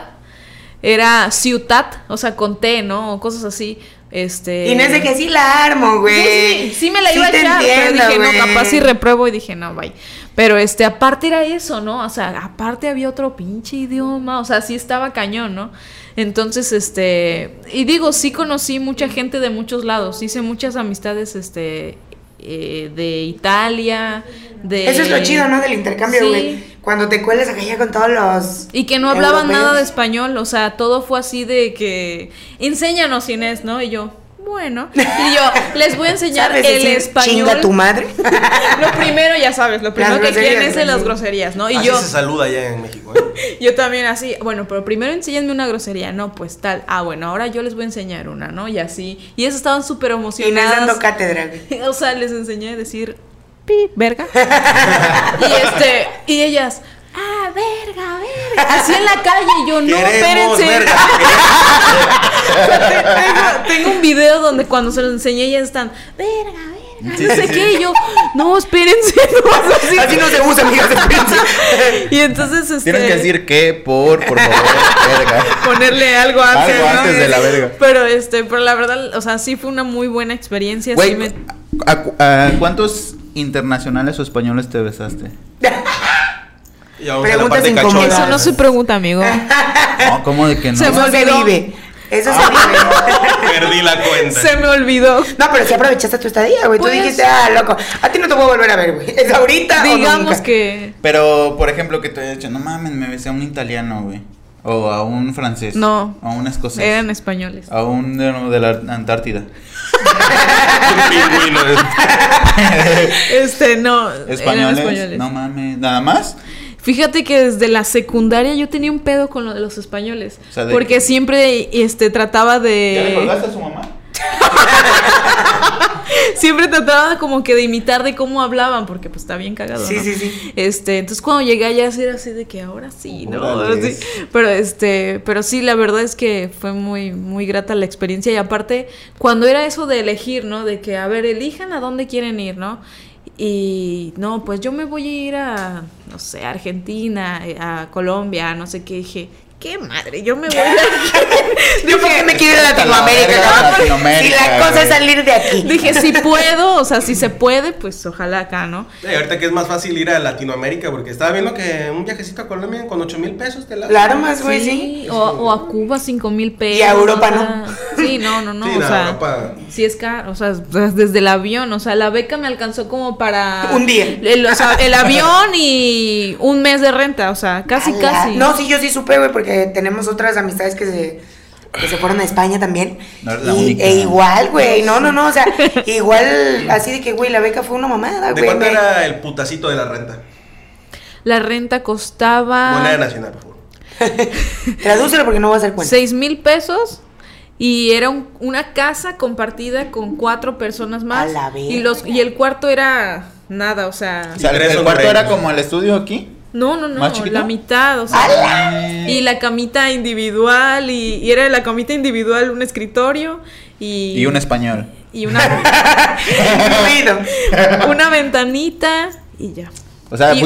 era ciutat, o sea, con T, ¿no? O cosas así. Este.
Inés de que sí la armo, güey.
Sí, sí, sí me la
Sí
iba a echar, pero
entiendo,
dije,
güey.
no, capaz si repruebo y dije, no, bye. Pero este, aparte era eso, ¿no? O sea, aparte había otro pinche idioma, o sea, sí estaba cañón, ¿no? Entonces, este, y digo, sí conocí mucha gente de muchos lados, hice muchas amistades, este, eh, de Italia, de...
Eso es lo chido, ¿no? Del intercambio,
Sí.
güey. Cuando te cuelas acá ya con todos los.
Y que no hablaban
europeos.
nada de español, o sea, todo fue así de que, enséñanos Inés, ¿no? Y yo, bueno, y yo, les voy a enseñar
¿Sabes
el
decir,
español.
Chinga tu madre. [LAUGHS]
Lo primero, ya sabes, lo primero que quieren es de las groserías, ¿no? Y
Así
yo,
se saluda allá en México. ¿eh? [LAUGHS]
yo también así, bueno, pero primero enséñenme una grosería, no, pues tal. Ah, bueno, ahora yo les voy a enseñar una, ¿no? Y así. Y ellas estaban súper
Inés
emocionadas.
dando cátedra, güey. [LAUGHS]
O sea, les enseñé a decir pi, verga. y este, y ellas, ah, verga, Así en la calle, yo, no,
Queremos
espérense. [LAUGHS] tengo, tengo un video donde cuando se lo enseñé ya están, verga, verga, no
sí,
sé
sí.
qué, y yo, no, espérense, [LAUGHS] no, así,
Así no se usa, amigas, espérense. [LAUGHS]
Y entonces, este,
Tienes que decir que por, por favor, verga.
ponerle algo antes,
Algo
¿no?
de la verga.
Pero este, pero la verdad, o sea, sí fue una muy buena experiencia.
Güey,
sí me-
¿a, a cuántos internacionales o españoles te besaste?
Y vamos a la
Preguntas incómodas.
Eso no se pregunta, amigo. [LAUGHS]
No, ¿cómo de que no?
Se me olvidó.
vive. Eso
Ah.
se vive. [LAUGHS]
Perdí la cuenta.
Se me olvidó.
No, pero si aprovechaste tu estadía, güey. Tú
Pues-
dijiste, ah, loco. A ti no te voy a volver a ver, güey. ¿Es ahorita o
Digamos
nunca?
que
Pero, por ejemplo, que te haya dicho, no mames, me besé a un italiano, güey. O a un francés.
No.
A un escocés.
eran españoles.
A un de, de la Antártida.
Un [LAUGHS] pingüino.
Este, no. eran
españoles. No mames. ¿Nada más?
Fíjate que desde la secundaria yo tenía un pedo con lo de los españoles.
O sea, de-
porque siempre este trataba
¿Ya le
de.
colgaste a su mamá? [LAUGHS]
siempre trataba como que de imitar de cómo hablaban, porque pues está bien cagado.
Sí,
¿no?
sí, sí.
Este, entonces cuando llegué allá sí era así de que ahora sí, ¿no? Pero este, pero sí, la verdad es que fue muy, muy grata la experiencia. Y aparte, cuando era eso de elegir, ¿no? De que, a ver, elijan a dónde quieren ir, ¿no? Y no, pues yo me voy a ir a, no sé, Argentina, eh, a Colombia, no sé qué. Dije, qué madre, yo me voy a [LAUGHS]
Yo por qué me quiero ir a Latinoamérica?
Latinoamérica,
Si la cosa es salir de aquí.
Dije, si [LAUGHS] puedo, o sea, si se puede, pues ojalá acá, ¿no?
Y ahorita que es más fácil ir a Latinoamérica, porque estaba viendo que un viajecito a Colombia con 8 mil pesos te la.
La armas, güey, sí.
Sí, o, o a Cuba cinco mil pesos.
Y a Europa, ¿no?
Sí, no, no, no.
Sí,
o
no,
sea,
Europa.
sí es caro, o sea, desde el avión, o sea, la beca me alcanzó como para
Un día.
El, o sea, el avión y un mes de renta, o sea, casi,
Ala.
casi.
No, sí, yo sí supe, güey, porque tenemos otras amistades que se, que se fueron a España también.
No
Y-
única.
E igual, güey. No, no, no. O sea, [LAUGHS] igual así de que, güey, la beca fue una mamada,
¿De
güey.
cuánto
me-
era el putacito de la renta?
La renta costaba
Moneda nacional, por favor. [LAUGHS] [LAUGHS]
Tradúcelo porque no voy a hacer cuenta.
seis mil pesos. Y era un- una casa compartida con cuatro personas más.
A la
y los y el cuarto era nada, o sea,
O sea, el cuarto era como el estudio aquí.
No, no, no, la mitad, o sea.
¡Ala!
Y la camita individual, y, y era la camita individual un escritorio y.
Y un español.
Y una, [LAUGHS]
Incluido.
una ventanita y ya.
O sea,
Y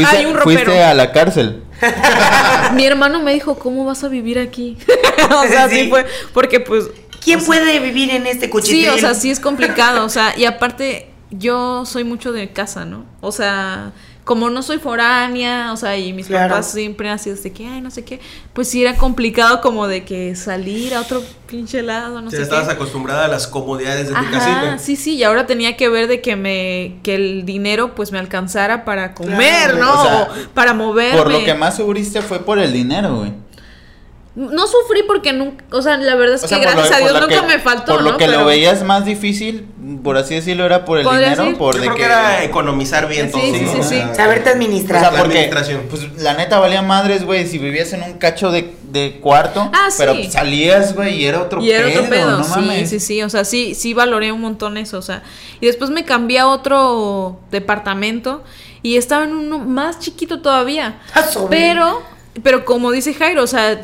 fuiste, a la cárcel. [LAUGHS]
Mi hermano me dijo, ¿cómo vas a vivir aquí? [LAUGHS] o sea, sí.
Sí.
fue, porque pues.
¿Quién puede vivir en este
Sí,
cuchitril?
o sea, sí es complicado, o sea, y aparte yo soy mucho de casa, ¿no? O sea, como no soy foránea, o sea, y mis
Claro.
papás siempre han sido de que, ay, no sé qué, pues sí era complicado como de que salir a otro pinche lado, no
sea,
sé
estabas
qué.
acostumbrada a las comodidades de tu casita.
sí, sí, y ahora tenía que ver de que me que el dinero pues me alcanzara para comer,
Claro,
¿no?
o sea,
O para moverme.
Por lo que más sufriste fue por el dinero, güey.
No sufrí porque nunca, o sea, la verdad es
O sea,
que
lo-
gracias a Dios nunca
que-
me faltó,
Por lo
¿no?
que lo veías más difícil, por así decirlo, era por el
¿Podría
dinero.
decir?
Por
Yo
de
creo que,
que,
era economizar bien
Sí,
todo.
sí,
¿no?
sí,
O
sí.
sea,
Saberte
O
administrar.
sea,
La
porque
administración.
pues la neta valía madres, güey, si vivías en un cacho de, de cuarto,
Ah, sí.
pero pues, salías, güey, y era otro
Y era
pedo,
otro pedo,
no
sí,
mames.
sí, sí, o sea, sí, sí valoré un montón eso, o sea, y después me cambié a otro departamento y estaba en uno más chiquito todavía,
Ah, sobre.
pero, pero como dice Jairo, o sea,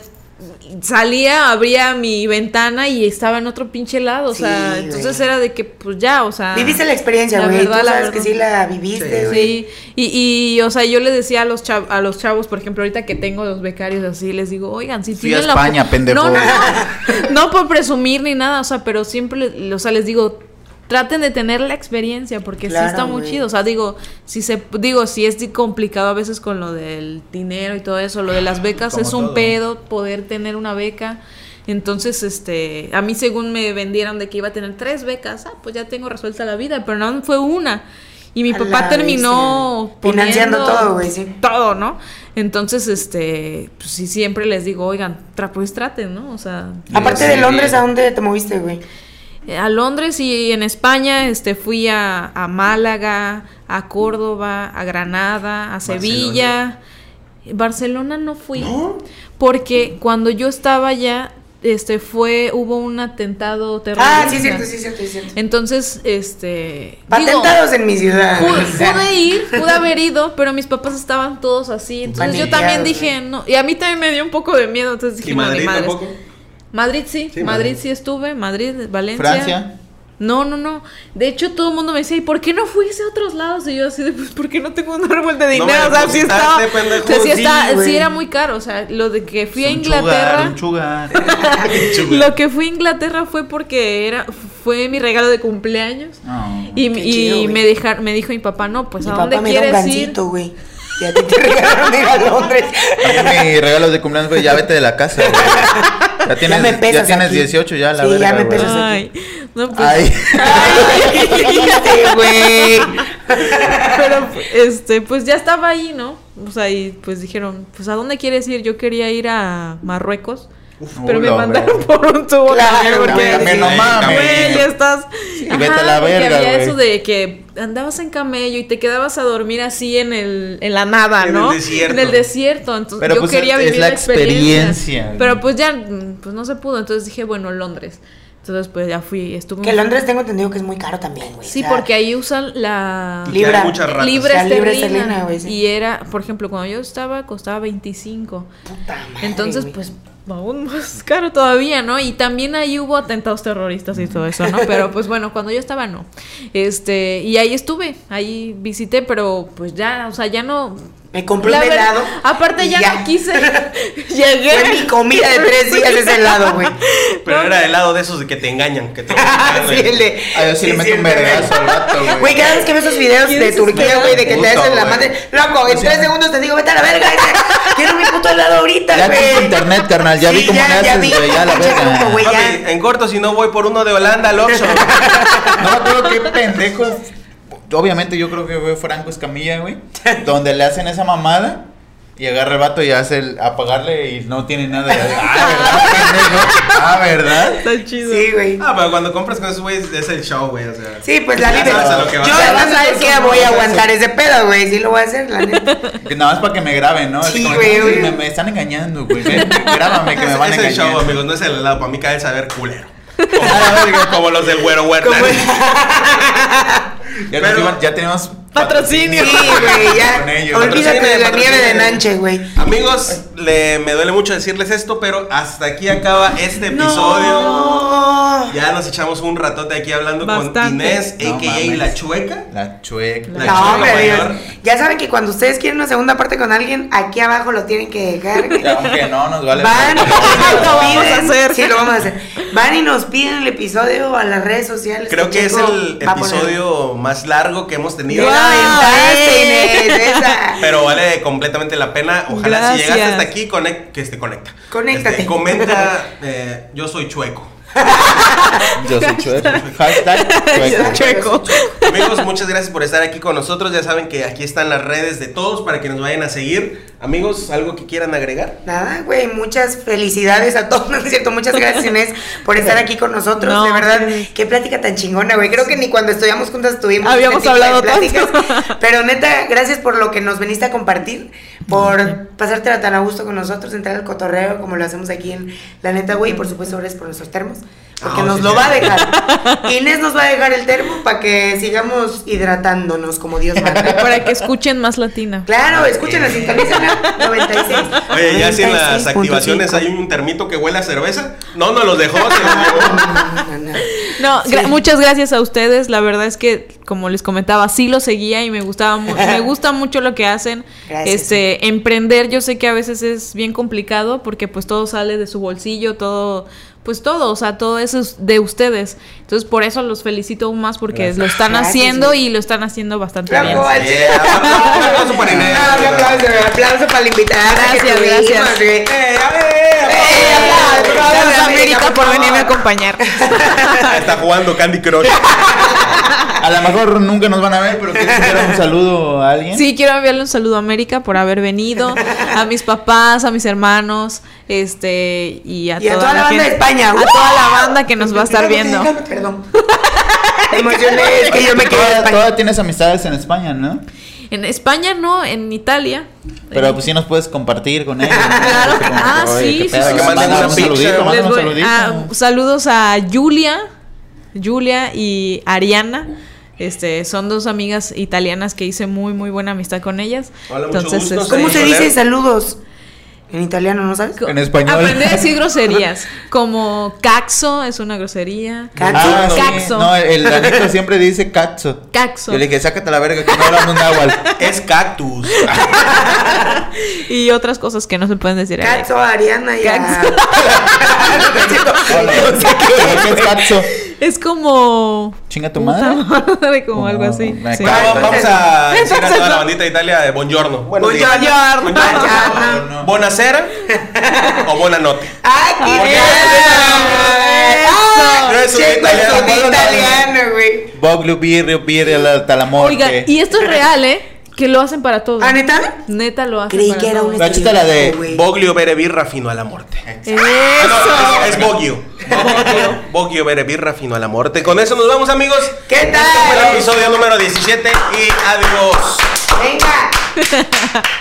salía, abría mi ventana y estaba en otro pinche lado, o
Sí,
sea,
güey.
entonces era de que, pues ya, o sea.
Viviste la experiencia,
la
güey. Tú
verdad, la
sabes que
verdad.
sí la viviste, güey.
Sí, y, y, o sea, yo le decía a los, chav- a los chavos, por ejemplo, ahorita que tengo los becarios así, les digo, oigan, si
Fui a
tienen la
España,
fu-
pendejo.
No, no, no, no por presumir ni nada, o sea, pero siempre, o sea, les digo, traten de tener la experiencia, porque sí
Claro,
está muy chido, o sea, digo, si se, digo, si es complicado a veces con lo del dinero y todo eso, lo de las becas
Como
es un
todo.
pedo, poder tener una beca. Entonces, este, a mí según me vendieron de que iba a tener tres becas, ah, pues ya tengo resuelta la vida, pero no fue una. Y mi
A
papá terminó.
Financiando
poniendo
todo, güey, sí.
Todo, ¿no? Entonces, este, pues sí, siempre les digo, oigan, tra pues traten, ¿no? O sea,
Aparte
Sí,
de Londres,
bien.
¿a dónde te moviste, güey?
A Londres y en España, este, fui a, a Málaga, a Córdoba, a Granada, a Sevilla. Barcelona no fui. Porque cuando yo estaba allá, este fue hubo un atentado terrorista.
Ah, sí, cierto, sí, es cierto, sí, es cierto.
Entonces, este digo,
Patentados en mi ciudad.
Pude, ir, pude haber ido, pero mis papás estaban todos así. Entonces yo también dije, no. Y a mí también me dio un poco de miedo. Entonces dije,
¿Y
no,
Madrid
madres.
tampoco?
Madrid sí,
Sí,
Madrid
Madrid.
sí estuve, Madrid, Valencia.
Francia.
No, no, no. De hecho, todo el mundo me decía, ¿y por qué no fuiste a otros lados? Y yo así de, pues, ¿por qué no tengo un árbol de dinero? o sea, sí estaba.
pendejo.
O sea, sí,
Sí,
está-
güey.
sí era muy caro. O sea, lo de que fui a
Un
Inglaterra.
Chugar, un chugar. [LAUGHS]
Lo que fui a Inglaterra fue porque era fue mi regalo de cumpleaños.
No.
Y,
chido,
me dejar, me dijo mi papá, no, pues
Mi
¿a dónde
papá me da un
quieres ir?
gancito, güey. Y a ti te [LAUGHS] regalaron ir a Londres.
A mí mi regalo de cumpleaños fue ya vete de la casa, güey. Ya tienes,
me pesas
ya tienes
aquí.
18 ya, la
Sí,
verga,
ya me pesas.
Ay, no, pues,
Ay.
Ay, ¿qué dijiste, güey?
pero este, pues ya estaba ahí, ¿no? O sea, y pues dijeron, pues ¿a dónde quieres ir? Yo quería ir a Marruecos. Pero me mandaron por un tubo
Claro,
también, porque dije,
no mames.
Güey, ya estás.
Sí, vete a la verga,
había eso de que andabas en camello y te quedabas a dormir así en el en la nada,
En el
¿no?
desierto.
En el desierto. Entonces
Pero,
yo
pues,
quería
es
vivir
la
la experiencia.
experiencia.
Pero pues ya pues no se pudo, entonces dije, bueno, Londres. Entonces pues ya fui, estuve
Que Londres tengo entendido que es muy caro también, güey.
Sí,
o sea,
porque ahí usan la
Libra.
ratas.
libra esterlina.
güey, sí.
Y era, por ejemplo, cuando yo estaba, costaba 25.
puta madre,
Entonces, pues, aún más [LAUGHS] caro todavía, ¿no? Y también ahí hubo atentados terroristas y todo eso, ¿no? Pero [LAUGHS] pues bueno, cuando yo estaba, no. Este, y ahí estuve, ahí visité, pero pues ya, o sea, ya no.
Me compré
La
un
verdad-
helado.
Aparte ya, no quise. [LAUGHS] Llegué.
Fue mi comida de tres días ese helado, güey.
Pero
No.
era helado de esos de que te engañan. Que te [LAUGHS]
sí, el de.
Ay, yo sí le meto un vergazo
güey.
al vato, güey.
Güey, cada vez que veo esos videos de
¿Quieres
Turquía, güey, de que te hacen la madre. Loco, en
O sea,
tres segundos te digo, vete a la verga. ese. Quiero mi puto helado ahorita,
Ya
güey.
tengo internet, carnal. Ya vi
Sí,
cómo
ya-
le
ya
haces, güey. Ya la verga.
ya.
en corto, si no voy por uno de Holanda, al Oxxo. [LAUGHS]
No me acuerdo qué pendejo. Obviamente yo creo que fue Franco Escamilla, güey. Donde le hacen esa mamada. Y agarra el vato y hace el apagarle y no tiene nada. Y, ah, ¿verdad? Ah, ¿verdad?
Está chido.
Sí, güey.
Ah, pero cuando compras con esos güeyes es el show, güey. O sea.
Sí, pues la neta. Yo además
sabes
que voy a aguantar ese pedo, güey. Sí lo voy a hacer, la neta.
Nada más para que me graben, ¿no?
Sí, güey,
"No,
güey.
Me, me están engañando, güey. Grábame que me van a
es el
engañar.
show, amigos, no es el helado. Para mí cae el saber culero. [LAUGHS] Como, como los del güero huerta. [LAUGHS]
Ya,
Pero-
tenemos, ya tenemos
Patrocinio.
Sí, güey, ya. [LAUGHS]
Con ellos.
Olvídate de la nieve de Nanche, güey.
Amigos, le, me duele mucho decirles esto, pero hasta aquí acaba este episodio.
No.
Ya nos echamos un ratote aquí hablando con. Inés,
No
a.k.a.
mames.
La Chueca.
La chueca.
La
No, hombre,
mayor.
Dios. Ya saben que cuando ustedes quieren una segunda parte con alguien, aquí abajo lo tienen que dejar. [LAUGHS]
Aunque no nos vale.
Van [LAUGHS]
Lo vamos a hacer.
Sí, lo vamos a hacer. Van y nos piden el episodio a las redes sociales.
Creo que es el episodio más largo que hemos
Te
tenido.
la aventaste.
Pero vale completamente la pena. Ojalá si llegaste hasta aquí, conect, que este conecta.
Conéctate.
Este, comenta, eh, yo soy chueco.
Yo soy chueco. Hashtag chueco.
Amigos, muchas gracias por estar aquí con nosotros. Ya saben que aquí están las redes de todos para que nos vayan a seguir. Amigos, ¿algo que quieran agregar?
Nada, güey, muchas felicidades a todos, [LAUGHS] ¿no es cierto? Muchas gracias, Inés, por estar aquí con nosotros.
No,
de verdad, qué plática tan chingona, güey. Creo que ni cuando estudiamos juntas tuvimos
Habíamos
este tipo de
hablado
pláticas.
tanto. [LAUGHS]
Pero neta, gracias por lo que nos veniste a compartir, por pasártela tan a gusto con nosotros, entrar al cotorreo como lo hacemos aquí en La Neta, güey. Y por supuesto, gracias por nuestros termos, porque
Ah,
nos
sí,
lo
sí.
va a dejar. [LAUGHS] Inés nos va a dejar el termo para que sigamos hidratándonos como Dios manda. [LAUGHS]
Para que escuchen más latina.
Claro, escuchen la sintonía 96.
Oye, ya si en las
96.5.
activaciones hay un termito que huele a cerveza. No, no los dejó, se los llevó. [LAUGHS]
No, no, no.
No,
Sí.
gra- muchas gracias a ustedes. La verdad es que, como les comentaba, sí lo seguía y me gustaba me gusta mucho lo que hacen.
Gracias.
Este, emprender, yo sé que a veces es bien complicado porque pues todo sale de su bolsillo, todo, pues todo, o sea, todo eso es de ustedes. Entonces, por eso los felicito aún más porque lo están
Gracias,
haciendo y lo están haciendo bastante bien. [LAUGHS]
Yeah, aplauso para Inés.
Aplauso, aplauso para la invitada.
Gracias, gracias.
Eh,
Eh,
Gracias, América, por venirme a acompañar. [LAUGHS]
Está jugando Candy Crush. [LAUGHS]
A lo mejor nunca nos van a ver, pero quiero enviar un saludo a alguien.
Sí, quiero enviarle un saludo a América por haber venido, a mis papás, a mis hermanos, este, y a,
Y a toda la banda
gente-
de España.
A toda la banda que nos va a estar viendo.
Perdón. [LAUGHS] Me emocioné, es que yo me quedé en
Todavía, tienes amistades en España, ¿no?
En España no, en Italia.
Pero pues sí nos puedes compartir con ellos. [LAUGHS]
Claro. Ah, sí, sí, sí,
un saludito, un saludito.
ah, saludos a Julia, Julia y Ariana. Este, son dos amigas italianas que hice muy muy buena amistad con ellas.
Hola, mucho
Entonces,
gusto,
este,
¿Cómo se dice saludos? En italiano, ¿no sabes?
En español.
Aprendí a decir groserías, [LAUGHS] como caxo es una grosería.
Caxo.
Ah.
Caxo.
No, el [LAUGHS] Danito siempre dice caxo.
Caxo.
Yo le dije, sácate la verga, que no hablamos náhuatl. [LAUGHS]
Es cactus.
Y otras cosas que no se pueden decir.
Caxo, Ariana y
Caxo.
Hola. ¿Qué es caxo?
Es como
Chinga tu madre.
madre, como algo así. sí.
Vamos, vamos a decir a toda la bandita de Italia de buongiorno. Buenos días.
Buongiorno.
Buongiorno.
Buongiorno.
Buonasera o buonanotte.
¡Ay, qué
Porque-
¡Eso! Es italiano, güey.
Boglu, birrio, birria, hasta la muerte.
Oiga, y esto es real, ¿eh? Que lo hacen para todo.
¿Ah, neta?
Neta lo hacen
Creí
para
que era
todo.
un
La chita la de.
Boglio bere birra fino a la muerte.
Eso.
Ah, no, es, es Boglio. Boglio. Boglio bere birra fino a la muerte. Con eso nos vamos, amigos.
¿Qué
Este fue el
tal?
episodio número 17 y adiós.
Venga. [LAUGHS]